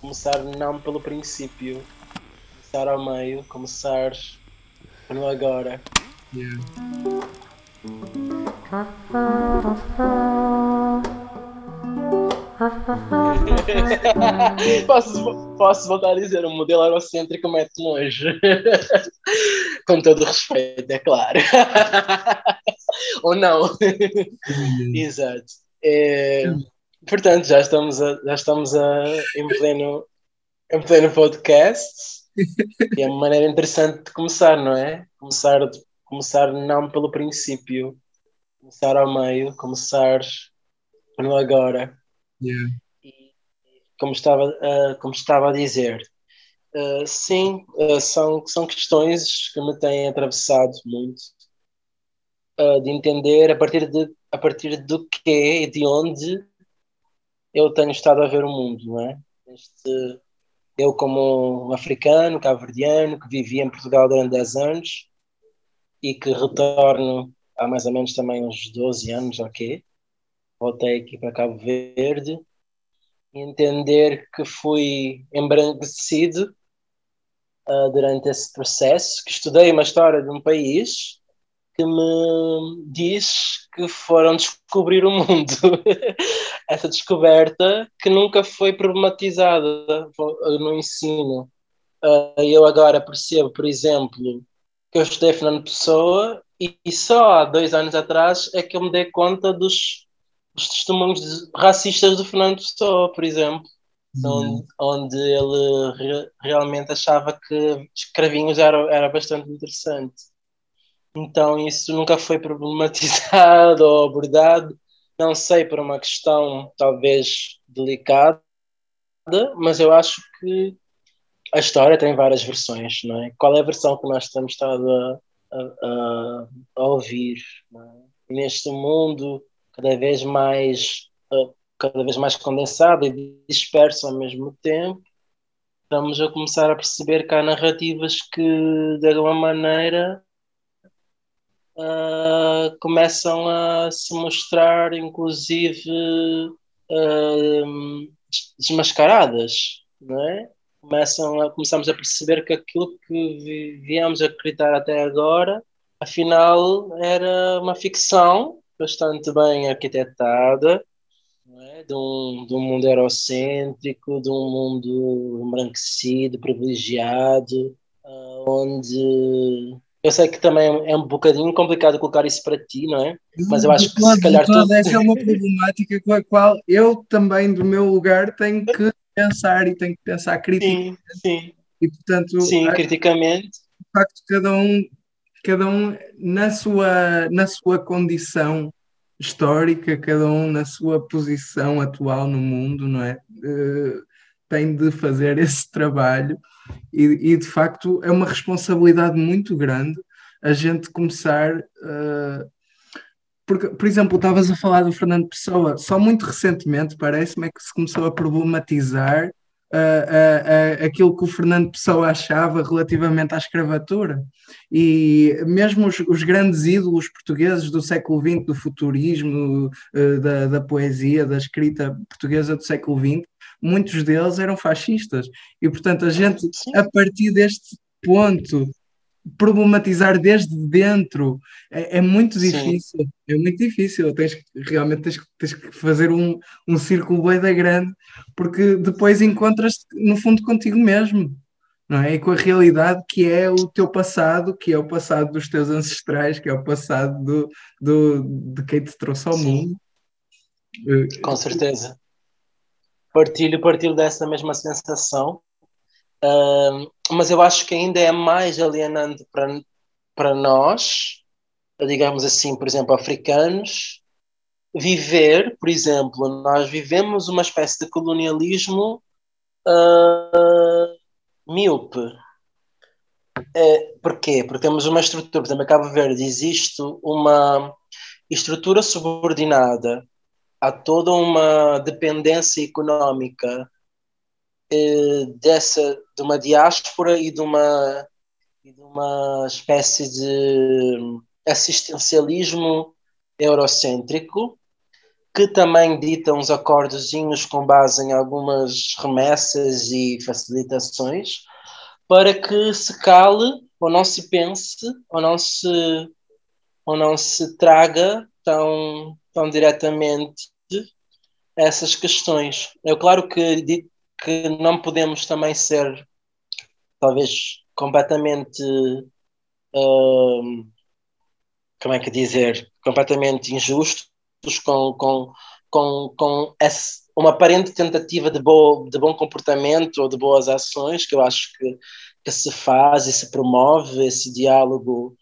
Começar não pelo princípio, começar ao meio, começar no agora. Yeah. posso, posso voltar a dizer, o modelo eurocêntrico mete nojo. Com todo o respeito, é claro. Ou não. Exato. É, portanto, já estamos, a, já estamos a, em, pleno, em pleno podcast. E é uma maneira interessante de começar, não é? Começar, começar não pelo princípio, começar ao meio, começar no agora. Yeah. Como estava, uh, como estava a dizer, uh, sim, uh, são, são questões que me têm atravessado muito de entender a partir de a partir do que e de onde eu tenho estado a ver o mundo, não é? Este, eu como um africano, cabo-verdiano, que vivia em Portugal durante 10 anos e que retorno há mais ou menos também uns 12 anos, ok? Voltei aqui para Cabo Verde e entender que fui embranquecido uh, durante esse processo, que estudei uma história de um país que me diz que foram descobrir o mundo. Essa descoberta que nunca foi problematizada no ensino. Ah, eu agora percebo, por exemplo, que eu estudei Fernando Pessoa e, e só há dois anos atrás é que eu me dei conta dos, dos testemunhos racistas do Fernando Pessoa, por exemplo. Uhum. Onde, onde, ele re, realmente achava que escravinhos era, era bastante interessante. Então isso nunca foi problematizado ou abordado, não sei por uma questão talvez delicada, mas eu acho que a história tem várias versões, não é? Qual é a versão que nós temos estado a, a, a ouvir é? neste mundo cada vez mais cada vez mais condensado e disperso ao mesmo tempo? Estamos a começar a perceber que há narrativas que de alguma maneira uh, começam a se mostrar, inclusive, uh, desmascaradas, não é? Começam a, começamos a perceber que aquilo que viemos a acreditar até agora, afinal, era uma ficção bastante bem arquitetada, é? de, um, de um mundo eurocêntrico, de um mundo embranquecido, privilegiado, uh, onde eu sei que também é um bocadinho complicado colocar isso para ti, não é? Mas eu acho que se calhar tu... Essa é uma problemática com a qual eu também, do meu lugar, tenho que pensar e tenho que pensar criticamente. Sim, sim. E, portanto, sim, criticamente. De facto, cada um, cada um na, sua, na sua condição histórica, cada um na sua posição atual no mundo, não é? Uh, tem de fazer esse trabalho e, e, de facto é uma responsabilidade muito grande a gente começar. Uh, porque, por exemplo, estavas a falar do Fernando Pessoa, só muito recentemente parece-me é que se começou a problematizar uh, uh, aquilo que o Fernando Pessoa achava relativamente à escravatura. E mesmo os, os grandes ídolos portugueses do século XX, do futurismo, da, da poesia, da escrita portuguesa do século XX, muitos deles eram fascistas. E, portanto, a gente, a partir deste ponto, problematizar desde dentro é, é muito difícil. Sim. É muito difícil. Tens, realmente tens, tens que fazer um, um círculo bem da grande, porque depois encontras no fundo contigo mesmo. Não é? E com a realidade que é o teu passado, que é o passado dos teus ancestrais, que é o passado do, do, de quem te trouxe ao Sim. mundo. Com certeza partilho, partilho dessa mesma sensação, uh, mas eu acho que ainda é mais alienante para, para nós, digamos assim, por exemplo, africanos, viver, por exemplo, nós vivemos uma espécie de colonialismo uh, míope. É, porquê? Porque temos uma estrutura, por exemplo, Cabo Verde existe uma estrutura subordinada há toda uma dependência económica eh, dessa de uma diáspora e de uma e de uma espécie de assistencialismo eurocêntrico que também ditam os acordozinhos com base em algumas remessas e facilitações, para que se cale ou não se pense ou não se, ou não se traga tão, tão diretamente essas questões. É claro que, que não podemos também ser, talvez, completamente. Uh, como é que dizer? Completamente injustos com, com, com, com esse, uma aparente tentativa de, bo, de bom comportamento ou de boas ações que eu acho que, que se faz e se promove esse diálogo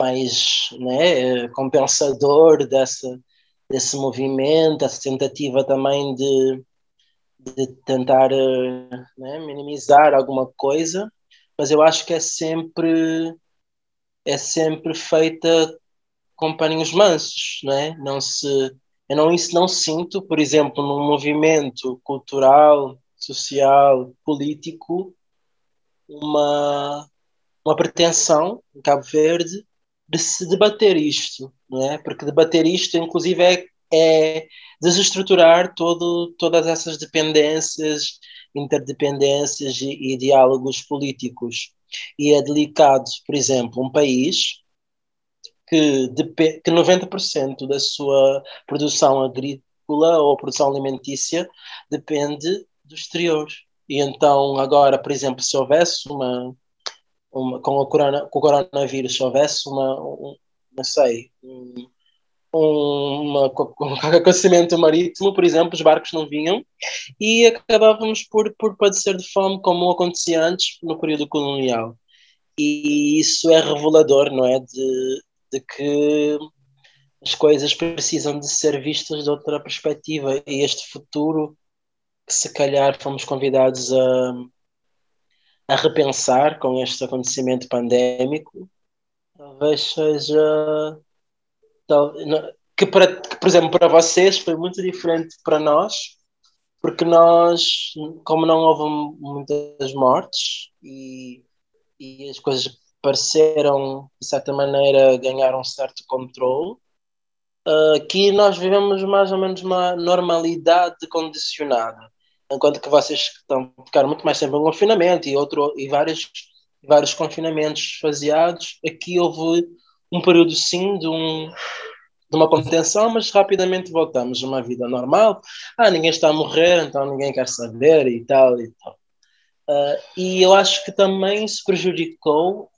mais né, compensador dessa, desse movimento, essa tentativa também de, de tentar né, minimizar alguma coisa, mas eu acho que é sempre é sempre feita com paninhos mansos, não é? Não se, eu não isso não sinto, por exemplo, num movimento cultural, social, político, uma uma pretensão em Cabo Verde de se debater isto, não é? Porque debater isto, inclusive, é, é desestruturar todo, todas essas dependências, interdependências e, e diálogos políticos. E é delicado, por exemplo, um país que, que 90% da sua produção agrícola ou produção alimentícia depende do exterior. E então, agora, por exemplo, se houvesse uma, uma com, corona, com, o coronavírus, se houvesse uma, um, não sei, um, um acontecimento marítimo, por exemplo, os barcos não vinham e acabávamos por, por padecer de fome, como acontecia antes no período colonial. E isso é revelador, não é? De, de que as coisas precisam de ser vistas de outra perspectiva e este futuro que se calhar fomos convidados a, a repensar com este acontecimento pandémico talvez seja tal, que, para, que por exemplo para vocês foi muito diferente para nós porque nós como não houve muitas mortes e, e as coisas pareceram, de certa maneira, ganhar um certo controle. Uh, nós vivemos mais ou menos uma normalidade condicionada, enquanto que vocês estão ficaram muito mais tempo em confinamento e, outro, e vários, vários confinamentos faseados, aqui houve um período sim de, um, de uma contenção, mas rapidamente voltamos a uma vida normal. Ah, ninguém está a morrer, então ninguém quer saber e tal e tal. Uh, e eu acho que também se prejudicou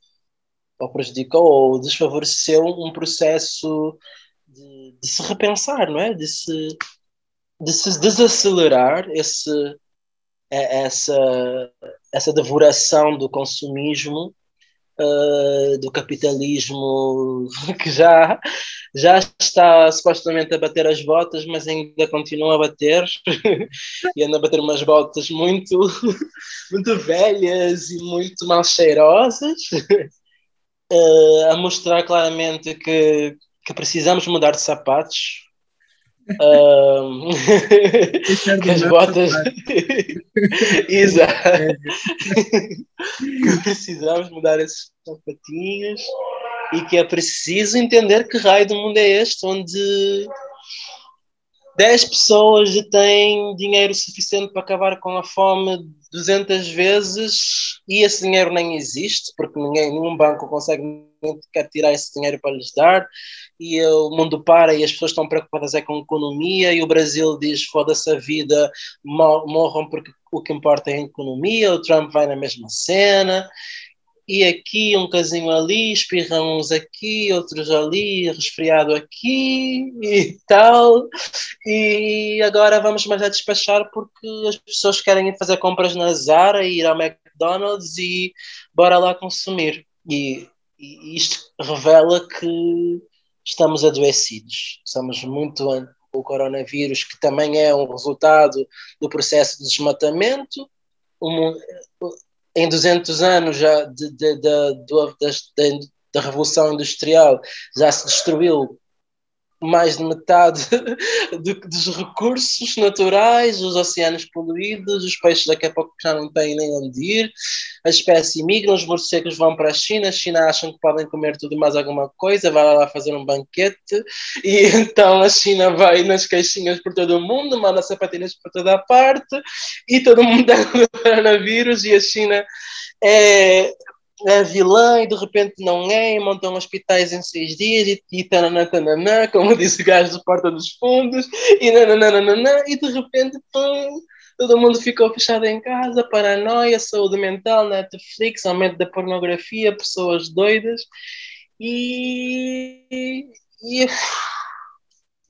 ou prejudicou ou desfavoreceu um processo de, de, se repensar, não é? De se, de se desacelerar esse, é, essa, essa devoração do consumismo, uh, do capitalismo que já, já está supostamente a bater as botas, mas ainda continua a bater e anda a bater umas botas muito, muito velhas e muito mal cheirosas uh, a mostrar claramente que, que precisamos mudar de sapatos. Uh, que as botas. Exato. que precisamos mudar esses sapatinhos e que é preciso entender que raio do mundo é este, onde 10 pessoas têm dinheiro suficiente para acabar com a fome 200 vezes e esse dinheiro nem existe, porque ninguém, nenhum banco consegue quer tirar esse dinheiro para lhes dar, e o mundo para e as pessoas estão preocupadas é com a economia, e o Brasil diz foda-se a vida, morram porque o que importa é a economia, o Trump vai na mesma cena, e aqui um casinho ali, espirram uns aqui, outros ali, resfriado aqui e tal. E agora vamos mais a despachar porque as pessoas querem ir fazer compras na Zara, ir ao McDonald's e bora lá consumir. E, e isto revela que estamos adoecidos. Estamos muito o coronavírus, que também é um resultado do processo de desmatamento em 200 anos já de, de, de, da Revolução Industrial já se destruiu mais de metade de, dos recursos naturais, os oceanos poluídos, os peixes daqui a pouco já não têm nem onde ir, a espécie migra, os morcegos vão para a China, a China acham que podem comer tudo mais alguma coisa, vai lá fazer um banquete, e então a China vai nas caixinhas por todo o mundo, manda sapatilhas por toda a parte, e todo mundo tem coronavírus, e a China é, é vilã e de repente não é, e montam hospitais em seis dias e, e tananã, tananã, como disse o gajo do Porta dos Fundos, e nananana, e de repente pum, todo mundo ficou fechado em casa, paranoia, saúde mental, Netflix, aumento da pornografia, pessoas doidas, e, e,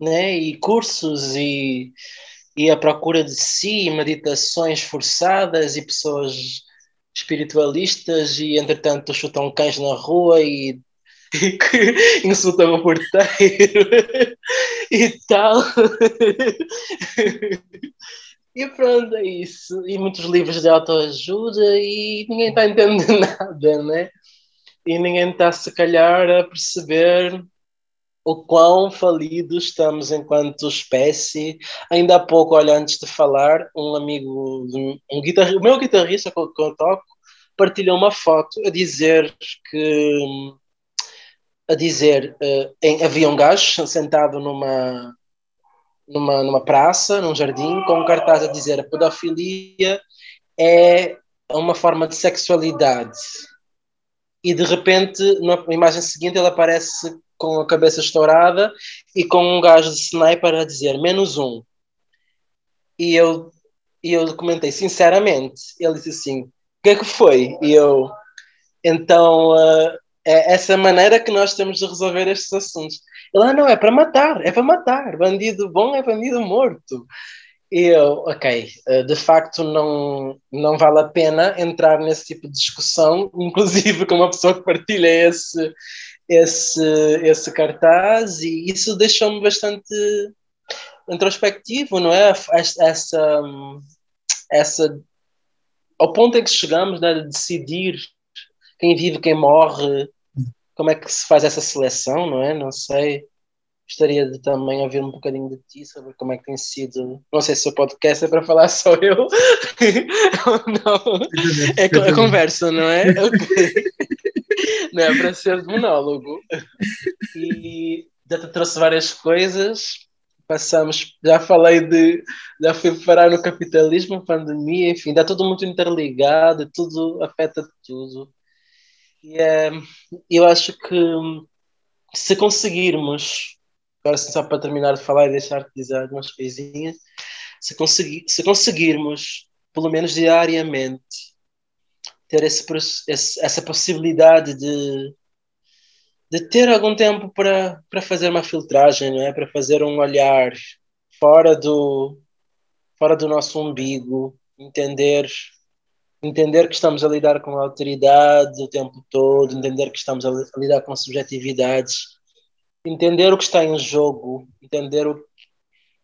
né, e cursos e, e a procura de si, meditações forçadas e pessoas espiritualistas e entretanto chutam cães na rua e, e insultam o porteiro e tal. E pronto, é isso. E muitos livros de autoajuda e ninguém está entendendo nada, né? E ninguém está, se calhar, a perceber o quão falidos estamos enquanto espécie. Ainda há pouco, olha, antes de falar, um amigo, um guitarrista, o meu guitarrista com que eu toco, partilhou uma foto a dizer que a dizer uh, em, havia um gajo sentado numa, numa numa praça, num jardim, com um cartaz a dizer a pedofilia é uma forma de sexualidade. E de repente, na imagem seguinte, ele aparece com a cabeça estourada e com um gajo de sniper a dizer menos um. E eu, e eu comentei sinceramente, ele disse assim: o que é que foi? E eu, então, uh, é essa maneira que nós temos de resolver estes assuntos. Ele, ah, não, é para matar, é para matar. Bandido bom é bandido morto. E eu, ok, uh, de facto não, não vale a pena entrar nesse tipo de discussão, inclusive com uma pessoa que partilha esse, esse, esse cartaz e isso deixou-me bastante introspectivo, não é? Essa, essa, ao ponto em que chegamos né, de decidir quem vive, quem morre, como é que se faz essa seleção, não é? Não sei. Gostaria de também ouvir um bocadinho de ti sobre como é que tem sido. Não sei se o podcast é para falar só eu. não. É, é conversa, não é? Okay não é para ser de monólogo. E já te trouxe várias coisas. Passamos, já falei de, já fui parar no capitalismo, pandemia, enfim, está tudo muito interligado, tudo afeta tudo. E é, eu acho que se conseguirmos, agora só para terminar de falar e deixar-te dizer algumas coisinhas, se, conseguir, se conseguirmos, pelo menos diariamente, ter esse, esse, essa possibilidade de, de ter algum tempo para, para fazer uma filtragem, não é? para fazer um olhar fora do, fora do nosso umbigo, entender, entender que estamos a lidar com a autoridade o tempo todo, entender que estamos a, lidar com subjetividades, entender o que está em jogo, entender o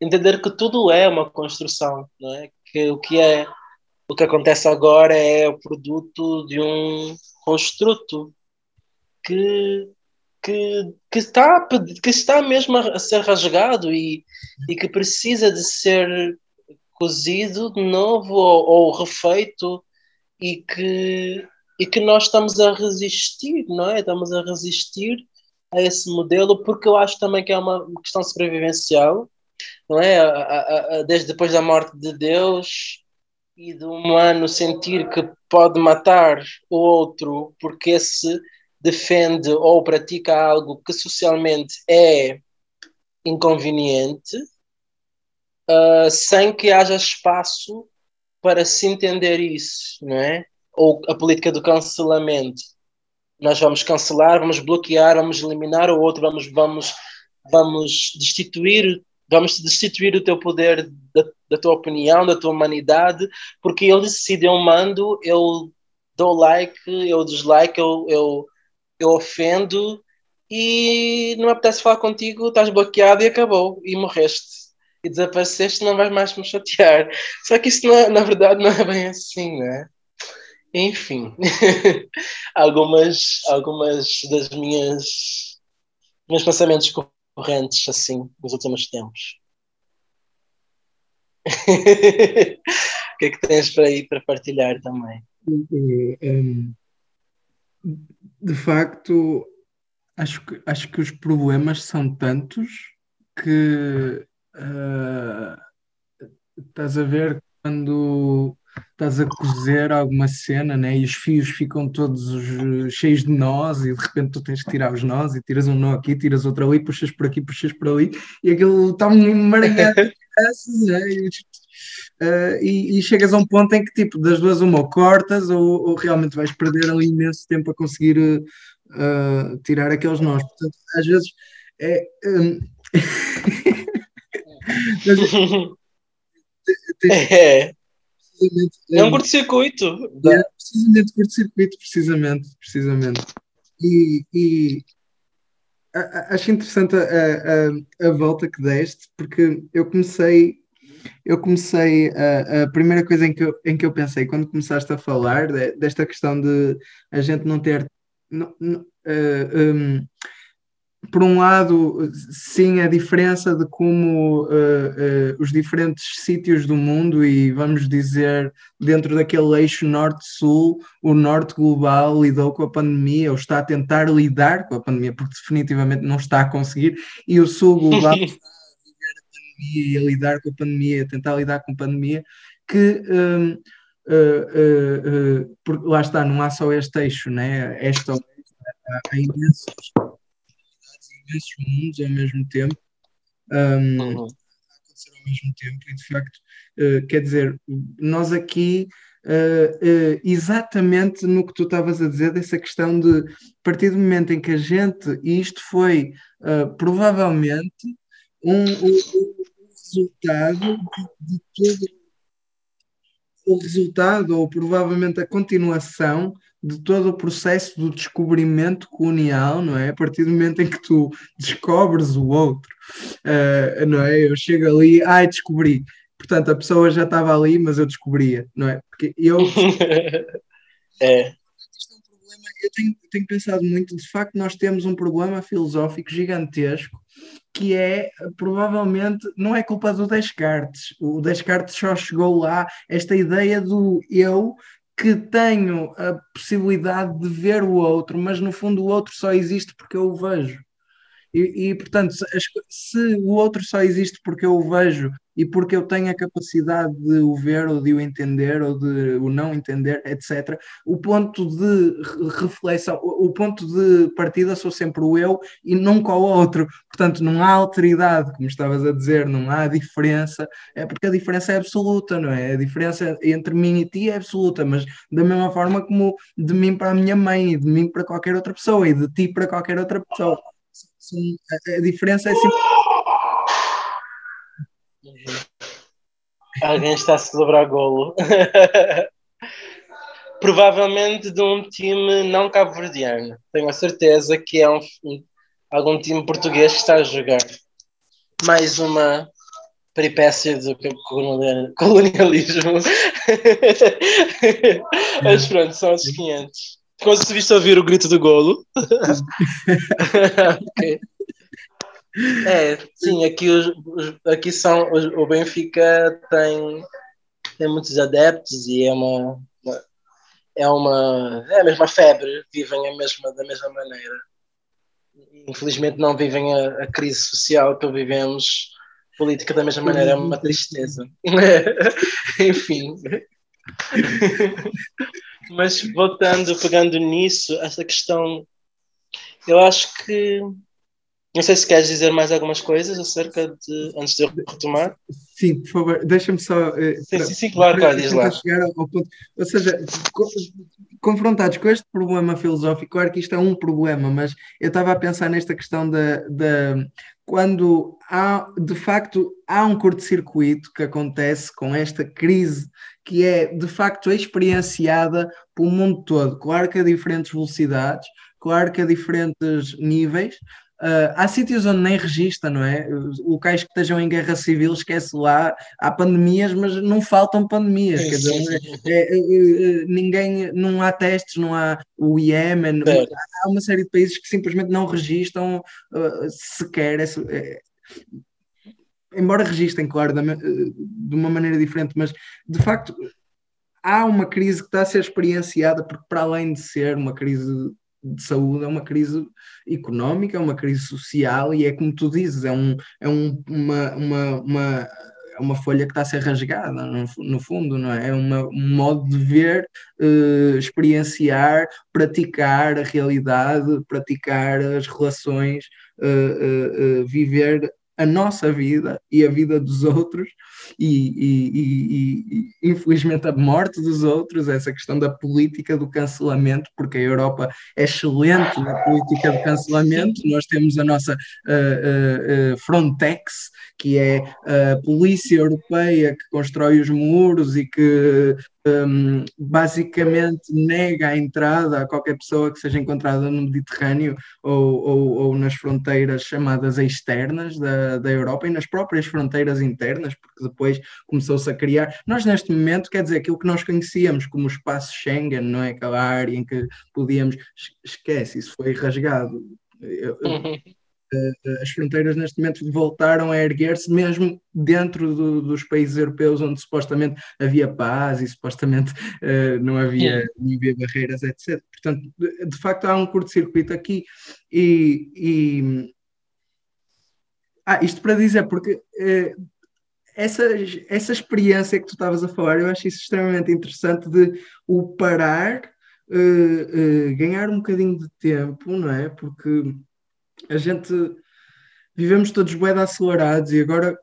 entender que tudo é uma construção, não é? Que o que é o que acontece agora é o produto de um construto que, que, que, está, que está mesmo a ser rasgado e, e que precisa de ser cozido de novo ou, ou refeito e que, e que nós estamos a resistir, não é? Estamos a resistir a esse modelo porque eu acho também que é uma questão sobrevivencial, não é? A, a, a, desde depois da morte de Deus, e do humano sentir que pode matar o outro porque se defende ou pratica algo que socialmente é inconveniente, uh, sem que haja espaço para se entender isso, não é? Ou a política do cancelamento. Nós vamos cancelar, vamos bloquear, vamos eliminar o outro, vamos, vamos, vamos destituir vamos destituir o teu poder da, da, tua opinião, da tua humanidade, porque ele decide, eu mando, eu dou like, eu dislike, eu, eu, eu ofendo e não apetece falar contigo, estás bloqueado e acabou, e morreste. E desapareceste, não vais mais me chatear. Só que isso, é, na verdade, não é bem assim, né? Enfim, algumas, algumas das minhas meus pensamentos correntes assim nos últimos tempos. o que é que tens para aí para partilhar também? De facto, acho que, acho que os problemas são tantos que uh, estás a ver quando estás a cozer alguma cena, né? E os fios ficam todos os, cheios de nós e de repente tu tens que tirar os nós e tiras um nó aqui, tiras outro ali, puxas por aqui, puxas por ali e aquilo está um emaranhado? Uh, e, e, chegas a um ponto em que, tipo, das duas, uma, ou cortas ou, ou realmente vais perder ali imenso tempo a conseguir uh, tirar aqueles nós. Portanto, às vezes é. Um... é. É um curto-circuito. É, precisamente curto-circuito, precisamente, precisamente. E, e acho interessante a, a, a, volta que deste, porque eu comecei, eu comecei, a, a primeira coisa em que, eu, em que eu pensei, quando começaste a falar de, desta questão de a gente não ter. Não, não, uh, um, por um lado, sim, a diferença de como uh, uh, os diferentes sítios do mundo, e vamos dizer, dentro daquele eixo norte-sul, o norte global lidou com a pandemia, ou está a tentar lidar com a pandemia, porque definitivamente não está a conseguir, e o sul global está a pandemia a lidar com a pandemia, a tentar lidar com a pandemia, que. Um, uh, lá está, não há só este eixo, né? Esta, há, há imensos mundos ao mesmo tempo um, uhum. acontecer ao mesmo tempo e de facto uh, quer dizer nós aqui uh, uh, exatamente no que tu estavas a dizer dessa questão de a partir do momento em que a gente e isto foi provavelmente um, um, um, resultado de, de todo o resultado ou provavelmente a continuação de todo o processo do descobrimento colonial, não é? A partir do momento em que tu descobres o outro, uh, não é? Eu chego ali, ai, descobri. Portanto, a pessoa já estava ali, mas eu descobria, não é? Porque eu. é. Eu tenho, tenho pensado muito, de facto, nós temos um problema filosófico gigantesco que é provavelmente não é culpa do Descartes. O Descartes só chegou lá esta ideia do eu que tenho a possibilidade de ver o outro, mas no fundo o outro só existe porque eu o vejo. E, e, portanto, se o outro só existe porque eu o vejo e porque eu tenho a capacidade de o ver ou de o entender ou de o não entender, etc., o ponto de reflexão, o ponto de partida sou sempre o eu e nunca o outro. Portanto, não há alteridade, como estavas a dizer, não há diferença, é porque a diferença é absoluta, não é? A diferença entre mim e ti é absoluta, mas da mesma forma como de mim para a minha mãe, e de mim para qualquer outra pessoa e de ti para qualquer outra pessoa a, diferença é sempre. Alguém está a celebrar golo. Provavelmente de um time não cabo-verdiano. Tenho a certeza que é um, algum time português que está a jogar. Mais uma peripécia do colonialismo. Mas pronto, são os 500. Conseguiste ouvir o grito do golo? okay. É, sim, aqui, os, aqui são, o Benfica tem, tem muitos adeptos e é uma, uma, é uma é a mesma febre, vivem a mesma, da mesma maneira. Infelizmente não vivem a, a crise social que vivemos, política da mesma maneira, é uma tristeza. Enfim. Mas voltando, pegando nisso, essa questão, eu acho que. Não sei se queres dizer mais algumas coisas acerca de. antes de eu retomar. Sim, por favor, deixa-me só. Uh, sim, sim, sim, claro, claro, diz lá. Chegar ao ponto. Ou seja, confrontados com este problema filosófico, claro que isto é um problema, mas eu estava a pensar nesta questão da, da quando há, de facto, há um curto-circuito que acontece com esta crise que é, de facto, experienciada pelo mundo todo. Claro que a diferentes velocidades, claro que a diferentes níveis, Uh, há sítios onde nem registra, não é? Locais que estejam em guerra civil, esquece lá, há pandemias, mas não faltam pandemias, quer dizer, é, é, é, ninguém, não há testes, não há o Iémen, há uma série de países que simplesmente não registram uh, sequer, é, embora registrem, claro, de uma maneira diferente, mas de facto há uma crise que está a ser experienciada, porque para além de ser uma crise de saúde, é uma crise económica, é uma crise social e é como tu dizes, é, um, é um, uma, uma, uma, é uma folha que está a ser rasgada, no, no fundo, não é? É um modo de ver, uh, experienciar, praticar a realidade, praticar as relações, uh, uh, viver a nossa vida e a vida dos outros e, e, e, e, infelizmente a morte dos outros, essa questão da política do cancelamento, porque a Europa é excelente na política do cancelamento, nós temos a nossa uh, uh, uh, Frontex, que é a polícia europeia que constrói os muros e que um, basicamente nega a entrada a qualquer pessoa que seja encontrada no Mediterrâneo ou, ou, ou nas fronteiras chamadas externas da, da Europa e nas próprias fronteiras internas, porque depois começou-se a criar. Nós, neste momento, quer dizer, aquilo que nós conhecíamos como o espaço Schengen, não é? Aquela área em que podíamos. Esquece, isso foi rasgado. Eu, eu, uhum. As fronteiras neste momento voltaram a erguer-se mesmo dentro do, dos países europeus onde supostamente havia paz e supostamente uh, não, havia, não havia barreiras, etc. Portanto, de, de facto há um curto-circuito aqui e, e, Ah, isto para dizer, porque uh, essa, essa experiência que tu estavas a falar, eu acho isso extremamente interessante de o parar, uh, ganhar um bocadinho de tempo, não é? Porque a gente vivemos todos bué acelerados e agora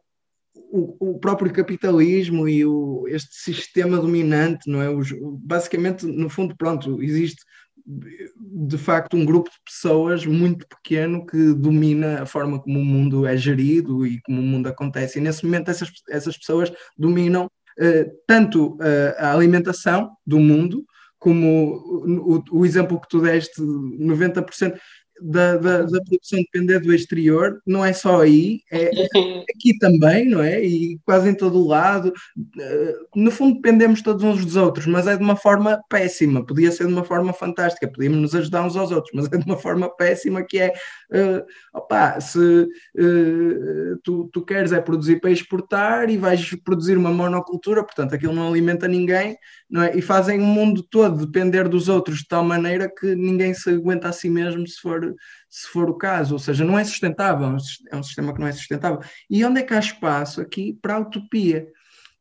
o, o, próprio capitalismo e o, este sistema dominante, não é? Os, basicamente, no fundo, pronto, existe de facto um grupo de pessoas muito pequeno que domina a forma como o mundo é gerido e como o mundo acontece. E nesse momento essas, essas pessoas dominam uh, tanto uh, a alimentação do mundo, como o, o, o exemplo que tu deste, 90%, da, da, da, produção depender do exterior, não é só aí, é, é aqui também, não é? E quase em todo o lado. Eh, no fundo, dependemos todos uns dos outros, mas é de uma forma péssima. Podia ser de uma forma fantástica, podíamos nos ajudar uns aos outros, mas é de uma forma péssima que é uh, opá, se uh, tu, tu queres é produzir para exportar e vais produzir uma monocultura, portanto aquilo não alimenta ninguém, não é? E fazem o mundo todo depender dos outros de tal maneira que ninguém se aguenta a si mesmo se for, se for o caso, ou seja, não é sustentável, é um sistema que não é sustentável. E onde é que há espaço aqui para a utopia?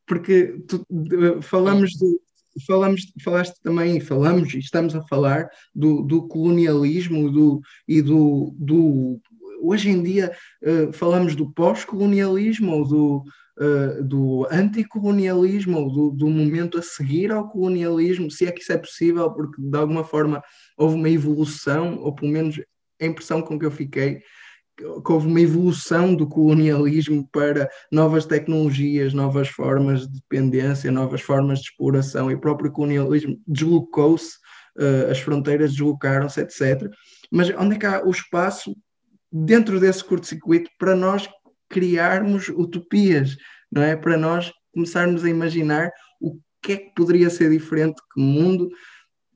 Porque tu, falamos de, falamos, falaste também, falamos e estamos a falar do, do colonialismo do, e do, do. Hoje em dia uh, falamos do pós-colonialismo ou do, uh, do anticolonialismo ou do, do momento a seguir ao colonialismo, se é que isso é possível, porque de alguma forma houve uma evolução, ou pelo menos a impressão com que eu fiquei, que houve uma evolução do colonialismo para novas tecnologias, novas formas de dependência, novas formas de exploração, e o próprio colonialismo deslocou-se, uh, as fronteiras deslocaram-se, etc. Mas onde é que há o espaço dentro desse curto-circuito para nós criarmos utopias, não é? Para nós começarmos a imaginar o que é que poderia ser diferente, que mundo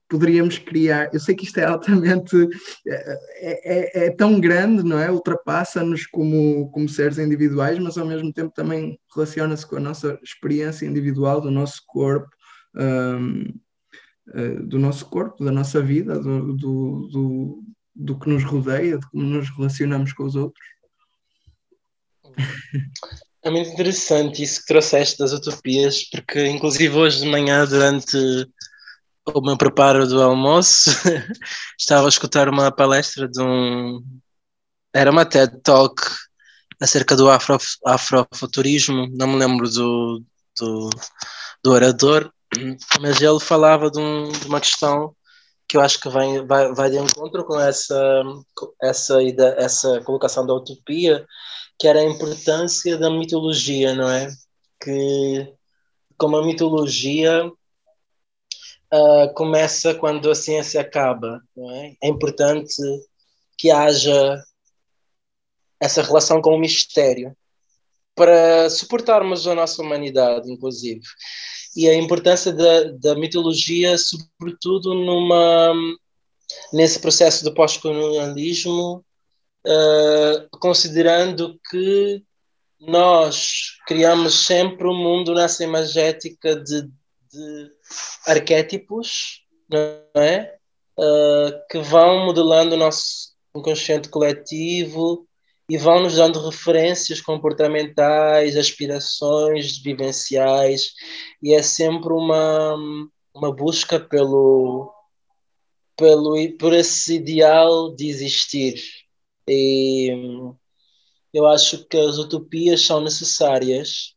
poderíamos criar. Eu sei que isto é altamente é, é, é tão grande, não é? Ultrapassa-nos como, como seres individuais, mas ao mesmo tempo também relaciona-se com a nossa experiência individual, do nosso corpo, um, uh, do nosso corpo, da nossa vida, do, do, do, do que nos rodeia, de como nos relacionamos com os outros. É muito interessante isso que trouxeste das utopias, porque inclusive hoje de manhã, durante o meu preparo do almoço, estava a escutar uma palestra de um. Era uma TED Talk acerca do afro, afrofuturismo, não me lembro do, do, do orador, mas ele falava de, um, de, uma questão que eu acho que vai, vai, vai de encontro com essa, essa, essa colocação da utopia, que era a importância da mitologia, não é? Que como a mitologia uh, começa quando a ciência acaba. É? é? importante que haja essa relação com o mistério para suportarmos a nossa humanidade, inclusive. E a importância da, da mitologia, sobretudo numa, nesse processo de pós-colonialismo, uh, considerando que nós criamos sempre um mundo nessa imagética de, de arquétipos, não é? Uh, que vão modelando o nosso inconsciente coletivo e vão nos dando referências comportamentais, aspirações vivenciais, e é sempre uma, uma busca pelo, pelo, por esse ideal de existir. E eu acho que as utopias são necessárias.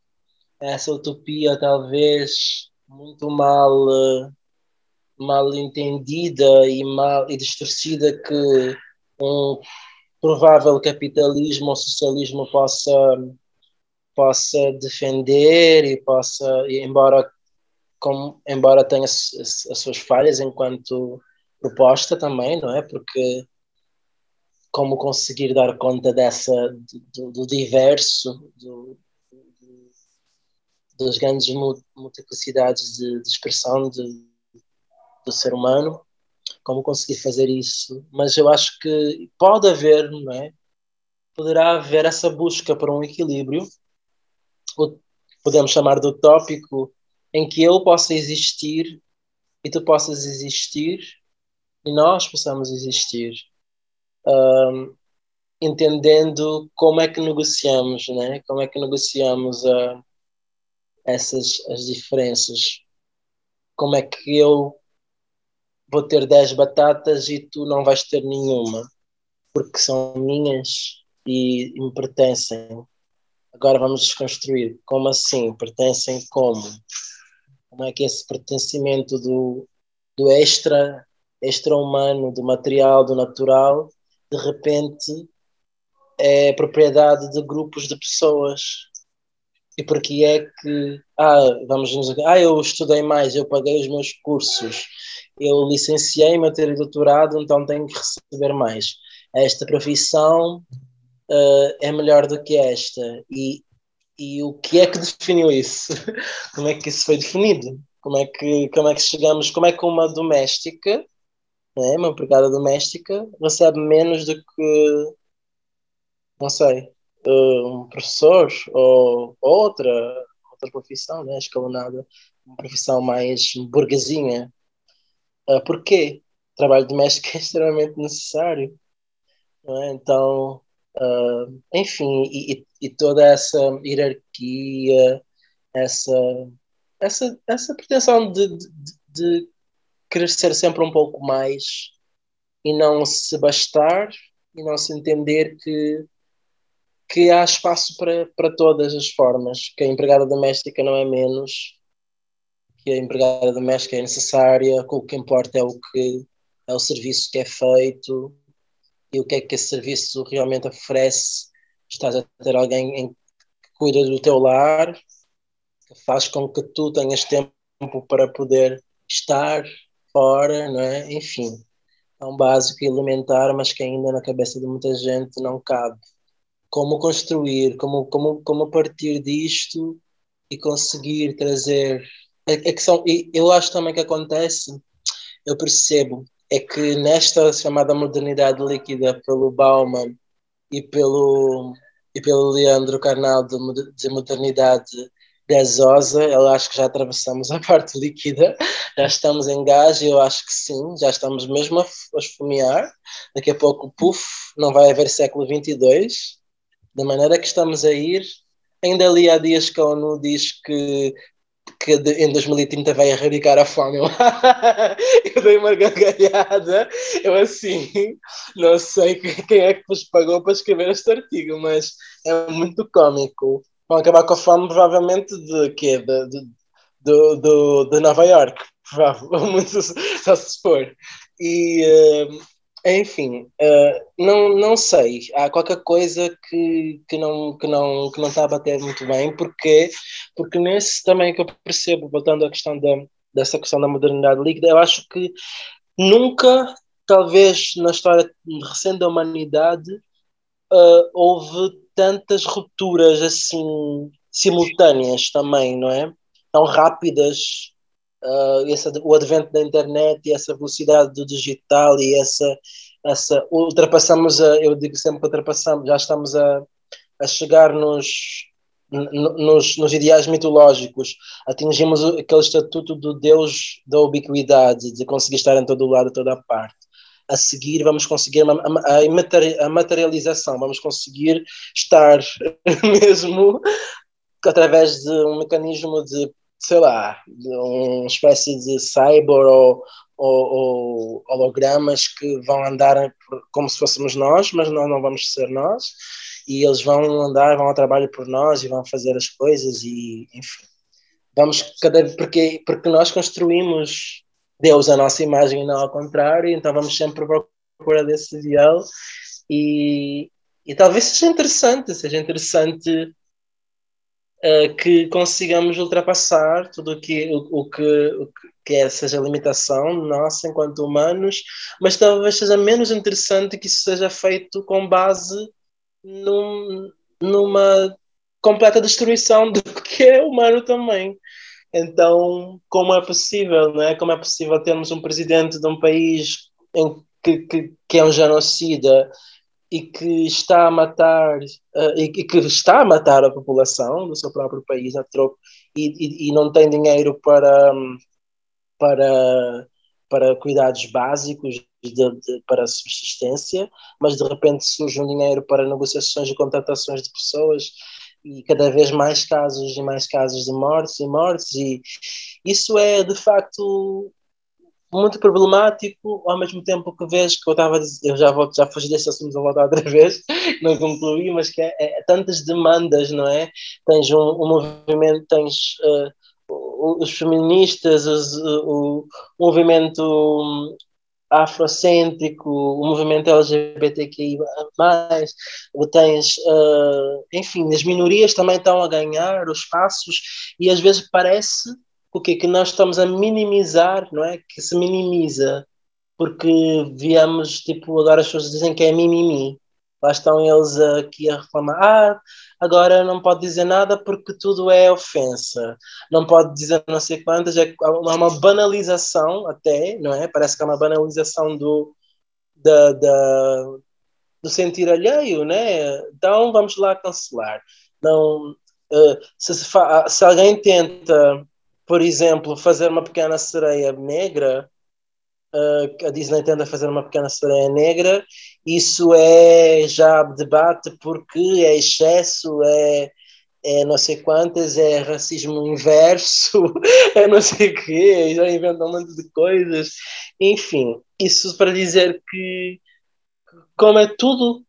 Essa utopia, talvez muito mal, mal entendida e, mal, e distorcida, que um provável capitalismo ou socialismo possa, possa defender e possa, embora, com, embora tenha as, as suas falhas enquanto proposta também, não é? Porque como conseguir dar conta dessa do, do diverso, do, das grandes multiplicidades de, de expressão de, do ser humano como conseguir fazer isso, mas eu acho que pode haver, não é? Poderá haver essa busca por um equilíbrio, podemos chamar de utópico, em que eu possa existir e tu possas existir e nós possamos existir, um, entendendo como é que negociamos, né? Como é que negociamos uh, essas as diferenças? Como é que eu vou ter 10 batatas e tu não vais ter nenhuma, porque são minhas e, me pertencem. Agora vamos desconstruir. Como assim? Pertencem como? Como é que esse pertencimento do, do extra, extra-humano, do material, do natural, de repente é propriedade de grupos de pessoas? E porque é que, ah, vamos nos ah, eu estudei mais, eu paguei os meus cursos, eu licenciei-me a ter doutorado, então tenho que receber mais. Esta profissão uh, é melhor do que esta. E, e o que é que definiu isso? como é que isso foi definido? Como é que, como é que chegamos? Como é que uma doméstica, né, uma empregada doméstica, recebe menos do que, não sei, um professor ou outra, outra profissão, né, escalonada, uma profissão mais burguesinha? Uh, porquê? O trabalho doméstico é extremamente necessário. É? Então, uh, enfim, e, e, toda essa hierarquia, essa, essa, essa pretensão de, de, de ser sempre um pouco mais e não se bastar e não se entender que, que há espaço para, para todas as formas, que a empregada doméstica não é menos que a empregada doméstica é necessária, o que importa é o que é o serviço que é feito e o que é que esse serviço realmente oferece. Estás a ter alguém em, que cuida do teu lar, que faz com que tu tenhas tempo para poder estar fora, não é? Enfim, é um básico elementar, mas que ainda na cabeça de muita gente não cabe. Como construir, como, como, como partir disto e conseguir trazer. É, é que são, eu acho também que acontece, eu percebo, é que nesta chamada modernidade líquida pelo Bauman e pelo, e pelo Leandro Carnal de, de modernidade gasosa, eu acho que já atravessamos a parte líquida, já estamos em gás, eu acho que sim, já estamos mesmo a, a esfomear, daqui a pouco, puf, não vai haver século 22, da maneira que estamos a ir, ainda ali há dias que a ONU diz que que em 2030 vai erradicar a fome. Eu, dei uma gargalhada, eu assim, não sei quem é que vos pagou para escrever este artigo, mas é muito cómico. Vão acabar com a fome provavelmente de quê? De, de, de, de, de Nova York, muito só se for. E, uh, enfim, uh, não, não sei. Há qualquer coisa que, que, não, que, não, que não a bater muito bem, porque, porque nesse também que eu percebo, voltando à questão da, dessa questão da modernidade líquida, eu acho que nunca, talvez na história recente da humanidade, uh, houve tantas rupturas assim simultâneas também, não é? Tão rápidas, uh, o advento da internet e essa velocidade do digital e essa, essa ultrapassamos, a, eu digo sempre que ultrapassamos, já estamos a, a chegar nos, nos, nos, ideais mitológicos, atingimos aquele estatuto do Deus da ubiquidade, de conseguir estar em todo lado, toda a parte. A seguir, vamos conseguir a, a materialização, vamos conseguir estar mesmo através de um mecanismo de, sei lá, uma espécie de cyber ou, ou, ou hologramas que vão andar como se fôssemos nós, mas nós não vamos ser nós e eles vão andar, vão ao trabalho por nós e vão fazer as coisas e enfim. Vamos cada porque porque nós construímos Deus a nossa imagem e não ao contrário, então vamos sempre procura desse ideal e, e talvez seja interessante, seja interessante uh, que consigamos ultrapassar tudo que, o, o que, o que é, seja limitação nossa enquanto humanos, mas talvez seja menos interessante que isso seja feito com base num, numa completa destruição do que é humano também. Então, como é possível, não é? Como é possível termos um presidente de um país em que, que, que é um genocida e que está a matar uh, e, que está a matar a população do seu próprio país a troco e, e, e não tem dinheiro para para para cuidados básicos de, de, para subsistência, mas de repente surge um dinheiro para negociações e contratações de pessoas e cada vez mais casos e mais casos de mortes e mortes e isso é de facto muito problemático ao mesmo tempo que vejo que eu estava a dizer, eu já vou já fugi desse assunto vou voltar outra vez não concluí, mas que é, é, tantas demandas não é? Tens um, um movimento tens uh, os feministas, os, o, o movimento afrocêntrico, o movimento LGBTQI+, tens, uh, enfim, as minorias também estão a ganhar os espaços e às vezes parece o que que nós estamos a minimizar, não é? Que se minimiza, porque viemos, tipo, agora as pessoas dizem que é mimimi, lá estão eles aqui a reclamar, ah, agora não pode dizer nada porque tudo é ofensa, não pode dizer não sei quantas, é uma banalização até, não é? Parece que é uma banalização do, da, da, do sentir alheio, né? Então vamos lá cancelar. Não, uh, se, se alguém tenta, por exemplo, fazer uma pequena sereia negra, uh, a Disney tenta fazer uma pequena sereia negra, isso é já debate porque é excesso, é, é não sei quantas, é racismo inverso, é não sei o quê, já inventam um monte de coisas. Enfim, isso para dizer que, como é tudo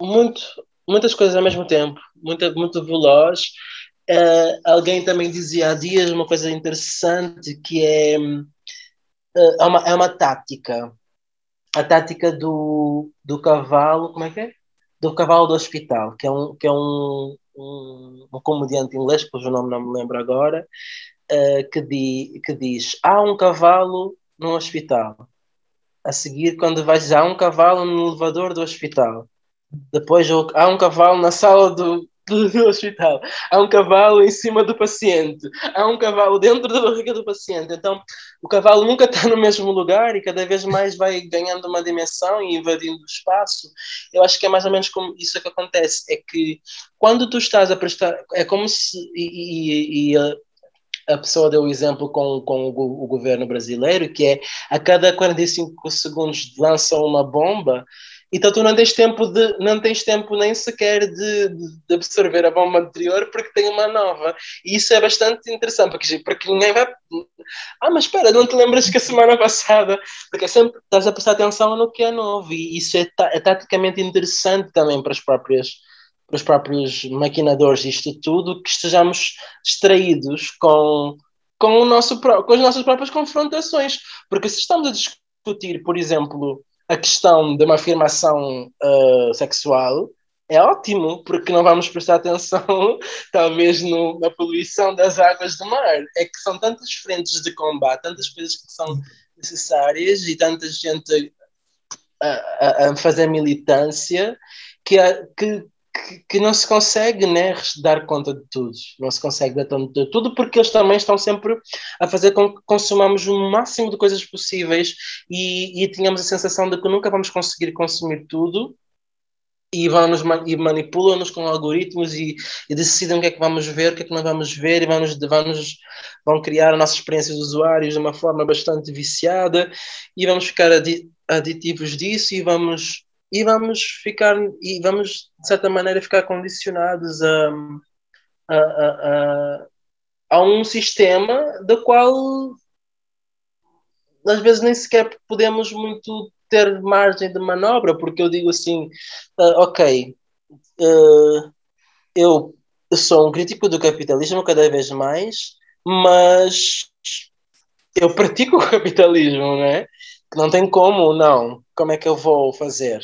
muito, muitas coisas ao mesmo tempo, muito, muito veloz. Uh, alguém também dizia há dias uma coisa interessante que é é uma, é uma tática. A tática do, do cavalo, como é que é? Do cavalo do hospital, que é um, que é um, um, um comediante inglês, cujo nome não me lembro agora, uh, que, di, que diz: há um cavalo no hospital. A seguir, quando vais, há um cavalo no elevador do hospital. Depois há um cavalo na sala do, do hospital. Há um cavalo em cima do paciente. Há um cavalo dentro da barriga do paciente. Então, o cavalo nunca está no mesmo lugar e cada vez mais vai ganhando uma dimensão e invadindo o espaço. Eu acho que é mais ou menos como isso que acontece. É que quando tu estás a prestar. É como se. E, e, e a, a pessoa deu o exemplo com, com o, o governo brasileiro, que é a cada 45 segundos lançam uma bomba então tu não tens tempo de não tens tempo nem sequer de, de absorver a bomba anterior porque tem uma nova. E isso é bastante interessante porque, porque ninguém vai ah mas espera não te lembras que a semana passada? Porque é sempre estás a prestar atenção no que é novo e isso é, é taticamente interessante também para as próprias para os próprios maquinadores disto tudo que estejamos distraídos com com o nosso com as nossas próprias confrontações. Porque se estamos a discutir por exemplo a questão de uma afirmação uh, sexual é ótimo, porque não vamos prestar atenção, talvez, no, na poluição das águas do mar. É que são tantas frentes de combate, tantas coisas que são necessárias e tanta gente a, a, a fazer militância que, que, que, não se consegue né, dar conta de tudo, não se consegue dar conta de tudo, porque eles também estão sempre a fazer com que consumamos o máximo de coisas possíveis e, e tínhamos a sensação de que nunca vamos conseguir consumir tudo e, vão-nos, e manipulam-nos com algoritmos e, e, decidem o que é que vamos ver, o que é que não vamos ver e vão-nos, vão criar a nossa experiência de usuários de uma forma bastante viciada e vamos ficar aditivos disso e vamos e vamos ficar e vamos de certa maneira ficar condicionados a, a, a, a um sistema do qual às vezes nem sequer podemos muito ter margem de manobra, porque eu digo assim, uh, ok, uh, eu sou um crítico do capitalismo cada vez mais, mas eu pratico o capitalismo, é? Que não tem como, não. Como é que eu vou fazer?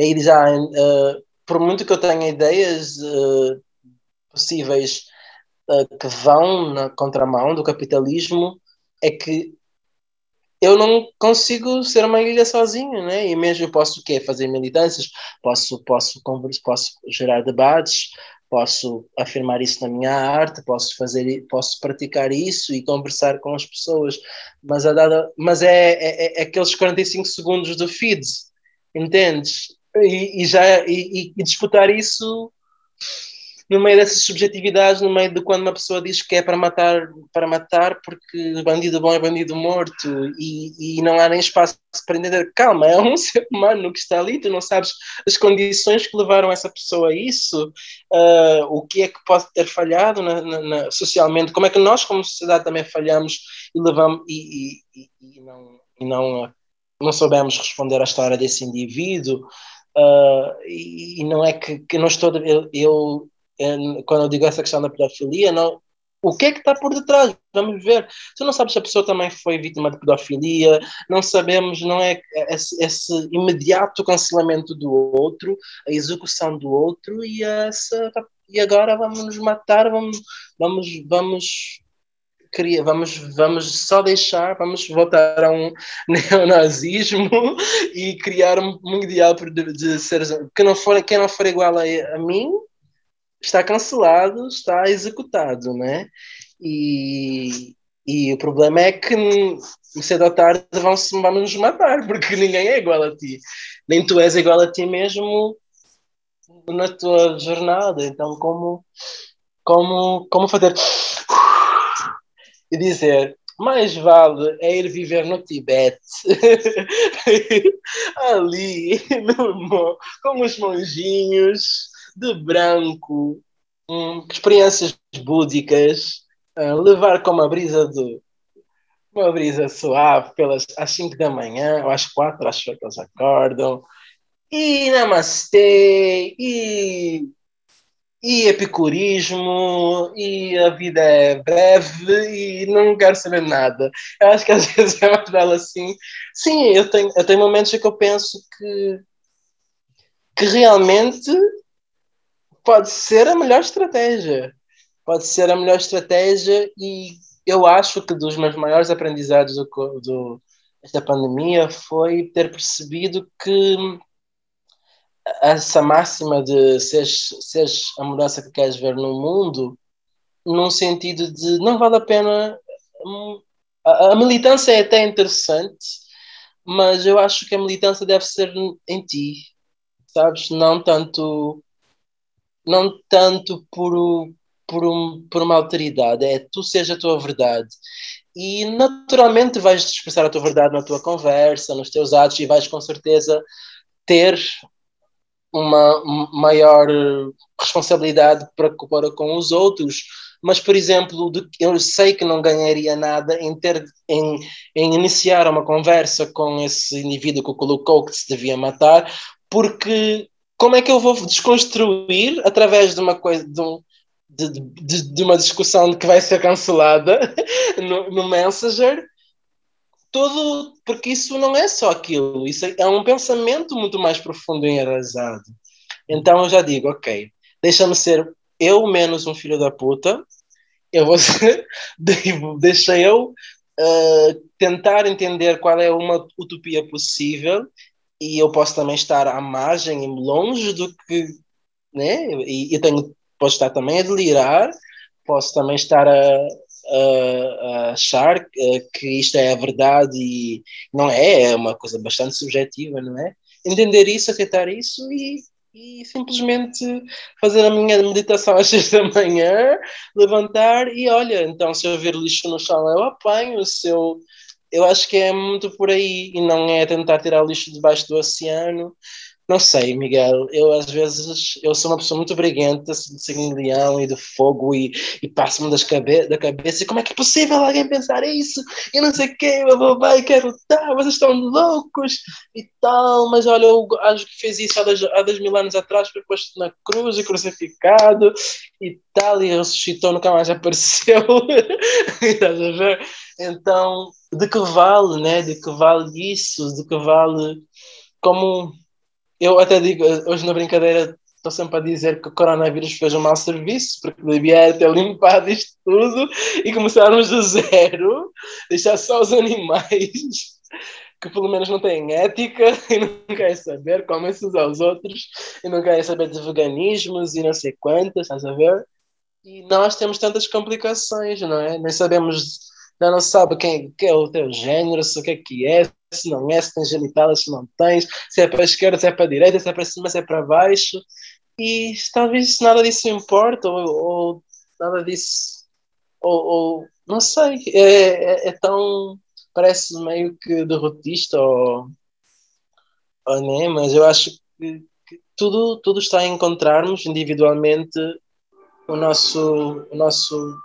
E aí uh, por muito que eu tenha ideias possíveis que vão na contramão do capitalismo, é que eu não consigo ser uma ilha sozinho, né? E mesmo eu posso o quê? Fazer militâncias, posso, posso, posso gerar debates, posso afirmar isso na minha arte, posso fazer, posso praticar isso e conversar com as pessoas, mas, a dada, mas é, é, é aqueles 45 segundos do feed, entendes? E, e já e, e disputar isso no meio dessas subjetividades, no meio de quando uma pessoa diz que é para matar, para matar porque bandido bom é bandido morto e, e não há nem espaço para entender, calma, é um ser humano que está ali, tu não sabes as condições que levaram essa pessoa a isso, uh, o que é que pode ter falhado na, na, na, socialmente, como é que nós como sociedade também falhamos e levamos e, e, e não, e não, não soubemos responder à história desse indivíduo. Uh, e, e, não é que, que não estou eu, eu quando eu digo essa questão da pedofilia, não, o que é que está por detrás? Vamos ver. Tu não sabes se a pessoa também foi vítima de pedofilia, não sabemos, não é esse, esse imediato cancelamento do outro, a execução do outro e essa e agora vamos nos matar, vamos vamos vamos vamos, vamos só deixar, vamos voltar a um neonazismo e criar um, ideal de, de seres que não for, quem não for igual a, a mim está cancelado, está executado, né? E, e o problema é que cedo ou tarde vão vamos nos matar, porque ninguém é igual a ti. Nem tu és igual a ti mesmo na tua jornada. Então, como, como, como fazer e dizer mais vale é ir viver no Tibete, ali, no, com os monjinhos, de branco, hum, experiências búdicas, levar com uma brisa de uma brisa suave pelas às 5 da manhã ou às 4, acho que eles acordam. E namastê, e, e epicurismo, e a vida é breve e não quero saber nada. Eu acho que às vezes é uma bela assim. Sim, eu tenho, eu tenho momentos em que eu penso que, que realmente pode ser a melhor estratégia. Pode ser a melhor estratégia e eu acho que dos meus maiores aprendizados do, do, desta pandemia foi ter percebido que essa máxima de seres, seres a mudança que queres ver no mundo, num sentido de não vale a pena. Hum, a, a militância é até interessante, mas eu acho que a militância deve ser em ti, sabes? Não tanto não tanto por, por, um, por uma alteridade, é tu seja a tua verdade. E naturalmente vais expressar a tua verdade na tua conversa, nos teus atos, e vais com certeza ter uma maior responsabilidade para, para com os outros. Mas, por exemplo, eu sei que não ganharia nada em ter em, em iniciar uma conversa com esse indivíduo que colocou que se devia matar, porque como é que eu vou desconstruir através de uma coisa, de, um, de, de, de uma discussão que vai ser cancelada no, no Messenger, todo, porque isso não é só aquilo, isso é um pensamento muito mais profundo e enraizado. Então eu já digo, ok, deixa-me ser eu menos um filho da puta, eu vou ser, deixa eu uh, tentar entender qual é uma utopia possível e eu posso também estar à margem, longe do que, né? E eu tenho, posso estar também a delirar, posso também estar a, achar que isto é a verdade e não é, é uma coisa bastante subjetiva, não é? Entender isso, aceitar isso e e simplesmente fazer a minha meditação às seis da manhã, levantar e olha, então se eu ver lixo no chão eu apanho, se eu, eu acho que é muito por aí e não é tentar tirar lixo debaixo do oceano, não sei, Miguel, eu às vezes, eu sou uma pessoa muito briguenta, de signo de leão e de fogo e, e passo-me cabe da cabeça e como é que é possível alguém pensar isso? E não sei o quê, vai quero estar, vocês estão loucos e tal, mas olha, eu acho que fez isso há dois, há dois mil anos atrás, foi posto na cruz e crucificado e tal, e ressuscitou, nunca mais apareceu, estás a ver? Então, de que vale, né? De que vale isso? De que vale como eu até digo, hoje na brincadeira, estou sempre a dizer que o coronavírus fez um mau serviço, porque devia ter limpado isto tudo e começarmos do zero, deixar só os animais que pelo menos não têm ética e não querem saber, comem-se uns aos outros e não querem saber de veganismos e não sei quantas, estás a ver? E nós temos tantas complicações, não é? Nem sabemos, já não sabe quem, quem é o teu género, se o que é que é, se não é, se tens genitalas, se não tens, se é para a esquerda, se é para a direita, se é para cima, se é para baixo. E talvez nada disso importa, ou, ou nada disso, ou, ou não sei, é, é, é, tão, parece meio que derrotista, ou, ou né? mas eu acho que, que tudo, tudo está a encontrarmos individualmente o nosso, o nosso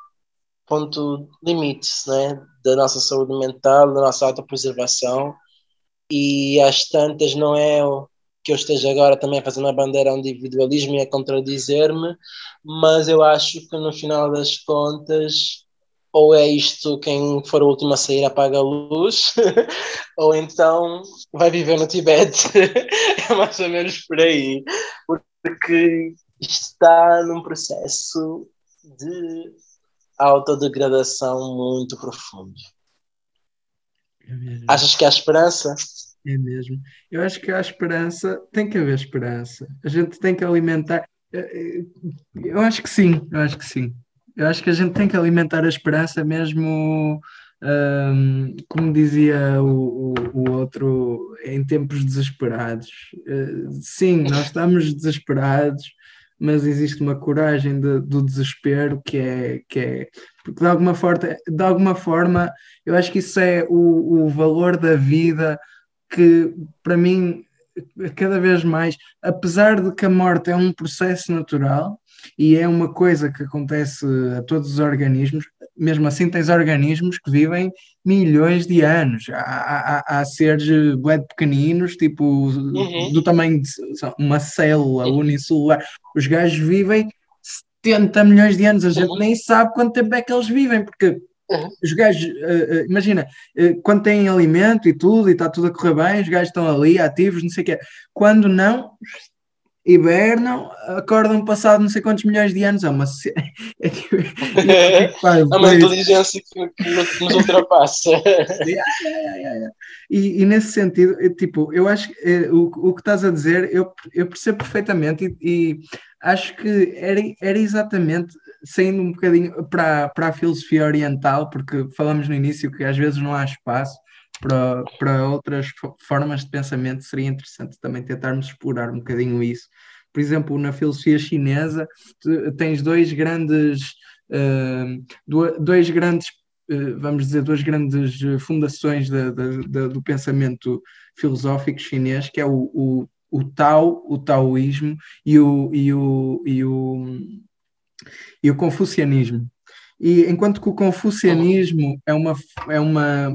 ponto limite né? da nossa saúde mental, da nossa autopreservação. E às tantas, não é que eu esteja agora também a fazer uma bandeira ao individualismo e a contradizer-me, mas eu acho que no final das contas, ou é isto quem for o último a sair apaga a luz, ou então vai viver no Tibete. é mais ou menos por aí. Porque está num processo de autodegradação muito profundo. É Achas que há esperança? É mesmo. Eu acho que há esperança, tem que haver esperança. A gente tem que alimentar. Eh, eh, eu acho que sim, eu acho que sim. Eu acho que a gente tem que alimentar a esperança mesmo, um, como dizia o, o, o, outro, em tempos desesperados. Uh, sim, nós estamos desesperados, mas existe uma coragem de, do desespero que é, que é porque de alguma forma, de alguma forma eu acho que isso é o, o valor da vida que para mim cada vez mais, apesar de que a morte é um processo natural e é uma coisa que acontece a todos os organismos, mesmo assim tens organismos que vivem milhões de anos. Há, há, há seres bem pequeninos, tipo uhum. do tamanho de uma célula uhum. unicelular. Os gajos vivem 70 milhões de anos, a gente uhum. nem sabe quanto tempo é que eles vivem, porque Uhum. Os gajos, uh, uh, imagina, uh, quando têm alimento e tudo, e está tudo a correr bem, os gajos estão ali ativos, não sei o quê. Quando não, hibernam, acordam passado não sei quantos milhões de anos. É uma, é, tipo, é, é uma inteligência que, que nos ultrapassa. e, e, nesse sentido, tipo, eu acho que o, o que estás a dizer, eu, eu percebo perfeitamente e, e acho que era, era exatamente saindo um bocadinho para, para a filosofia oriental, porque falamos no início que às vezes não há espaço para, para outras formas de pensamento, seria interessante também tentarmos explorar um bocadinho isso. Por exemplo, na filosofia chinesa, tens dois grandes, uh, dois grandes uh, vamos dizer, duas grandes fundações de, de, de, do pensamento filosófico chinês, que é o, o, o Tao, o Taoísmo e o, e o, e o, e o confucianismo. E enquanto que o confucianismo é uma, é uma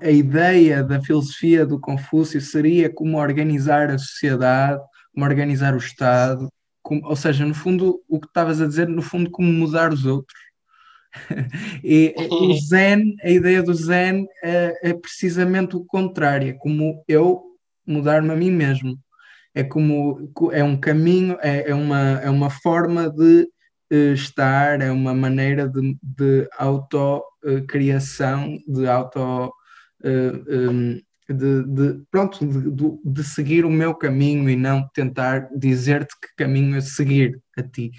a ideia da filosofia do Confúcio seria como organizar a sociedade, como organizar o Estado, como, ou seja, no fundo, o que estavas a dizer, no fundo, como mudar os outros. e o Zen, a ideia do Zen é, é precisamente o contrário, é como eu mudar-me a mim mesmo. É como é um caminho, é, é uma, é uma forma de uh, estar, é uma maneira de, de autocriação, de auto uh, um, de, de pronto, de, de, seguir o meu caminho e não tentar dizer-te que caminho a seguir a ti,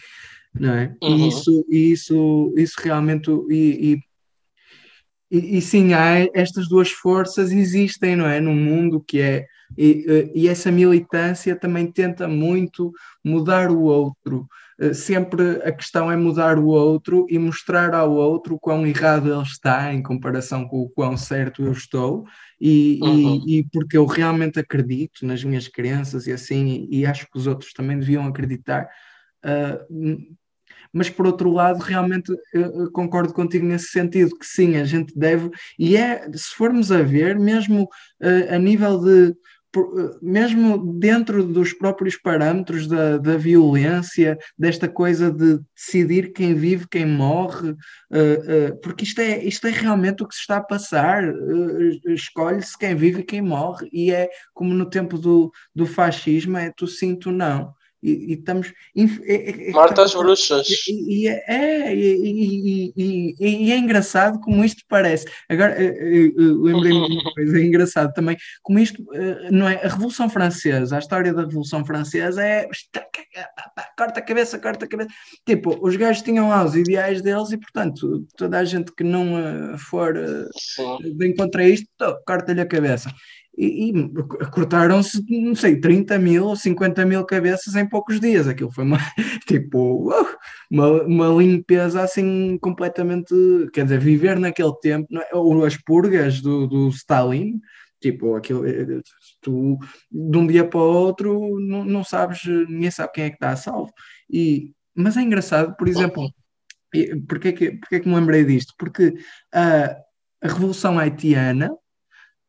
não é? Uhum. E isso, isso, isso realmente, e, e e, e, sim, há estas duas forças existem, não é? No mundo que é. E, e, essa militância também tenta muito mudar o outro. Eh, sempre a questão é mudar o outro e mostrar ao outro o quão errado ele está em comparação com o quão certo eu estou. E, uhum. e, e porque eu realmente acredito nas minhas crenças e assim, e, acho que os outros também deviam acreditar. Uh, mas por outro lado, realmente concordo contigo nesse sentido, que sim, a gente deve, e é, se formos a ver, mesmo uh, a nível de mesmo dentro dos próprios parâmetros da, da violência, desta coisa de decidir quem vive, quem morre, uh, uh, porque isto é, isto é realmente o que se está a passar. Uh, Escolhe-se quem vive e quem morre, e é como no tempo do, do fascismo: é tu sim, tu não e, e estamos. É, é, Morta as bruxas. E, é, é e, e, é engraçado como isto parece. Agora, eh, eh, eh, lembrei-me de uma coisa, é engraçado também, como isto, não é? A Revolução Francesa, a história da Revolução Francesa é. Corta a cabeça, corta a cabeça. Tipo, os gajos tinham lá os ideais deles e, portanto, toda a gente que não for bem contra isto, corta-lhe a cabeça e, e cortaram-se, não sei, 30 mil ou 50 mil cabeças em poucos dias. Aquilo foi uma, tipo, uma, uma limpeza assim completamente, quer dizer, viver naquele tempo, não é? ou as purgas do, do Stalin, tipo, aquilo, eh, tu de um dia para o outro não, não sabes, ninguém sabe quem é que está a salvo. E, mas é engraçado, por exemplo, porque é que, porque é que me lembrei disto? Porque a Revolução Haitiana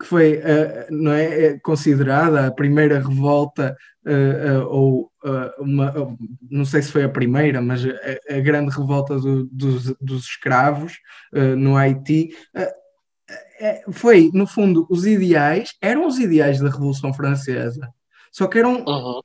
que foi uh, não é, é, considerada a primeira revolta uh, uh, ou uma, não sei se foi a primeira, mas a, a grande revolta do, dos, dos, escravos no Haiti. Foi, no fundo, os ideais, eram os ideais da Revolução Francesa, só que eram uhum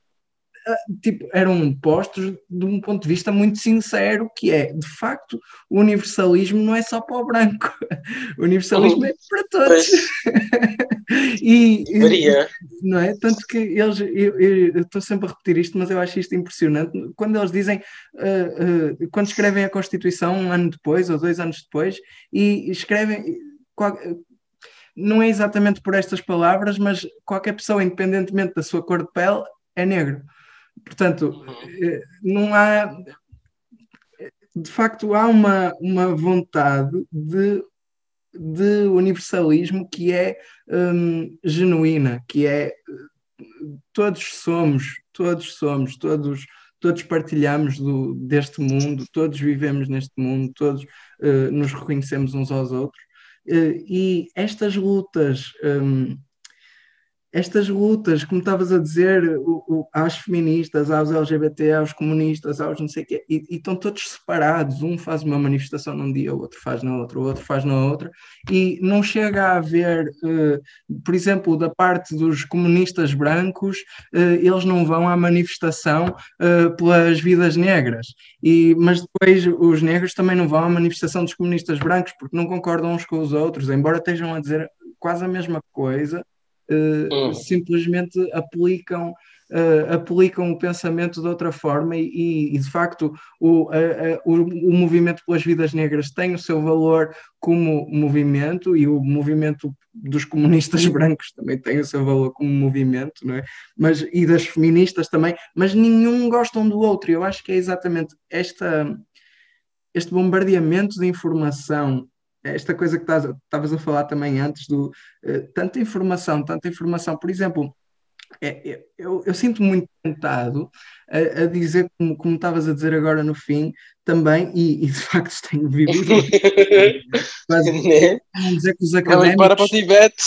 tipo, eram postos de um ponto de vista muito sincero, que é, de facto, o universalismo não é só para o branco, o universalismo é para todos. e, Deveria. Não é? Tanto que eles, eu estou sempre a repetir isto, mas eu acho isto impressionante, quando eles dizem, uh, uh, quando escrevem a Constituição um ano depois, ou dois anos depois, e escrevem... Qual, não é exatamente por estas palavras, mas qualquer pessoa, independentemente da sua cor de pele, é negro. Portanto, uhum. eh, não há. De facto, há uma, uma vontade de, de universalismo que é um, genuína, que é todos somos, todos somos, todos, todos partilhamos do, deste mundo, todos vivemos neste mundo, todos uh, nos reconhecemos uns aos outros. Uh, e estas lutas um, estas lutas, como estavas a dizer, o, o, às feministas, aos LGBT, aos comunistas, aos não sei o quê, e, e, estão todos separados. Um faz uma manifestação num dia, o outro faz no outro, o outro faz na outra, e não chega a haver, uh, por exemplo, da parte dos comunistas brancos, uh, eles não vão à manifestação uh, pelas vidas negras, e, mas depois os negros também não vão à manifestação dos comunistas brancos porque não concordam uns com os outros, embora estejam a dizer quase a mesma coisa uh, simplesmente aplicam, uh, aplicam o pensamento de outra forma e, e de facto o, o, o movimento pelas vidas negras tem o seu valor como movimento e o movimento dos comunistas brancos também tem o seu valor como movimento, não é? Mas, e das feministas também, mas nenhum gostam do outro. Eu acho que é exatamente esta, este bombardeamento de informação esta coisa que estavas a falar também antes do uh, tanta informação, tanta informação, por exemplo, é, é, eu, eu, sinto muito tentado a, a dizer, como estavas a dizer agora no fim, também, e, e de facto tenho vivido, mas né? dizer que os académicos. para para o Tibete!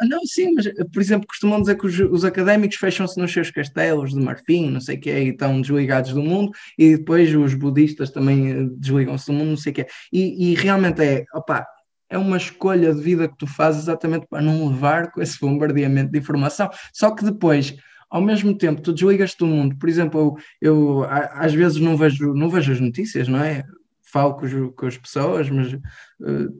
não, não, sim, mas por exemplo, costumam dizer que os, os académicos fecham-se nos seus castelos de marfim, não sei o que, e estão desligados do mundo, e depois os budistas também eh, desligam-se do mundo, não sei o que. E, e realmente é, opa, é uma escolha de vida que tu fazes exatamente para não levar com esse bombardeamento de informação. Só que depois, ao mesmo tempo, tu desligas-te do mundo. Por exemplo, eu, eu, às vezes não vejo, não vejo as notícias, não é? Falo com, com as pessoas, mas uh,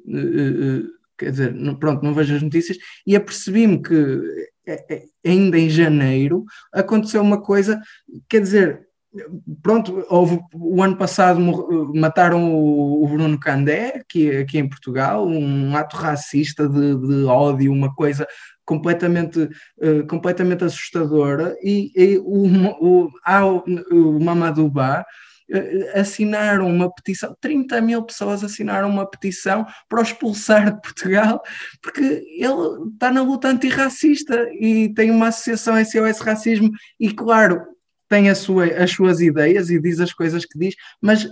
uh, uh, quer dizer, pronto, não vejo as notícias, e apercebi-me que é, é, ainda em janeiro aconteceu uma coisa, quer dizer, pronto, houve, o ano passado mataram o, Bruno Candé, aqui, aqui em Portugal, um ato racista de, de ódio, uma coisa completamente, uh, completamente assustadora, e, e o, o, o, o Ba uh, assinaram uma petição, 30 mil pessoas assinaram uma petição para o expulsar de Portugal, porque ele está na luta antirracista e tem uma associação SOS Racismo, e claro, tem sua, as suas ideias e diz as coisas que diz, mas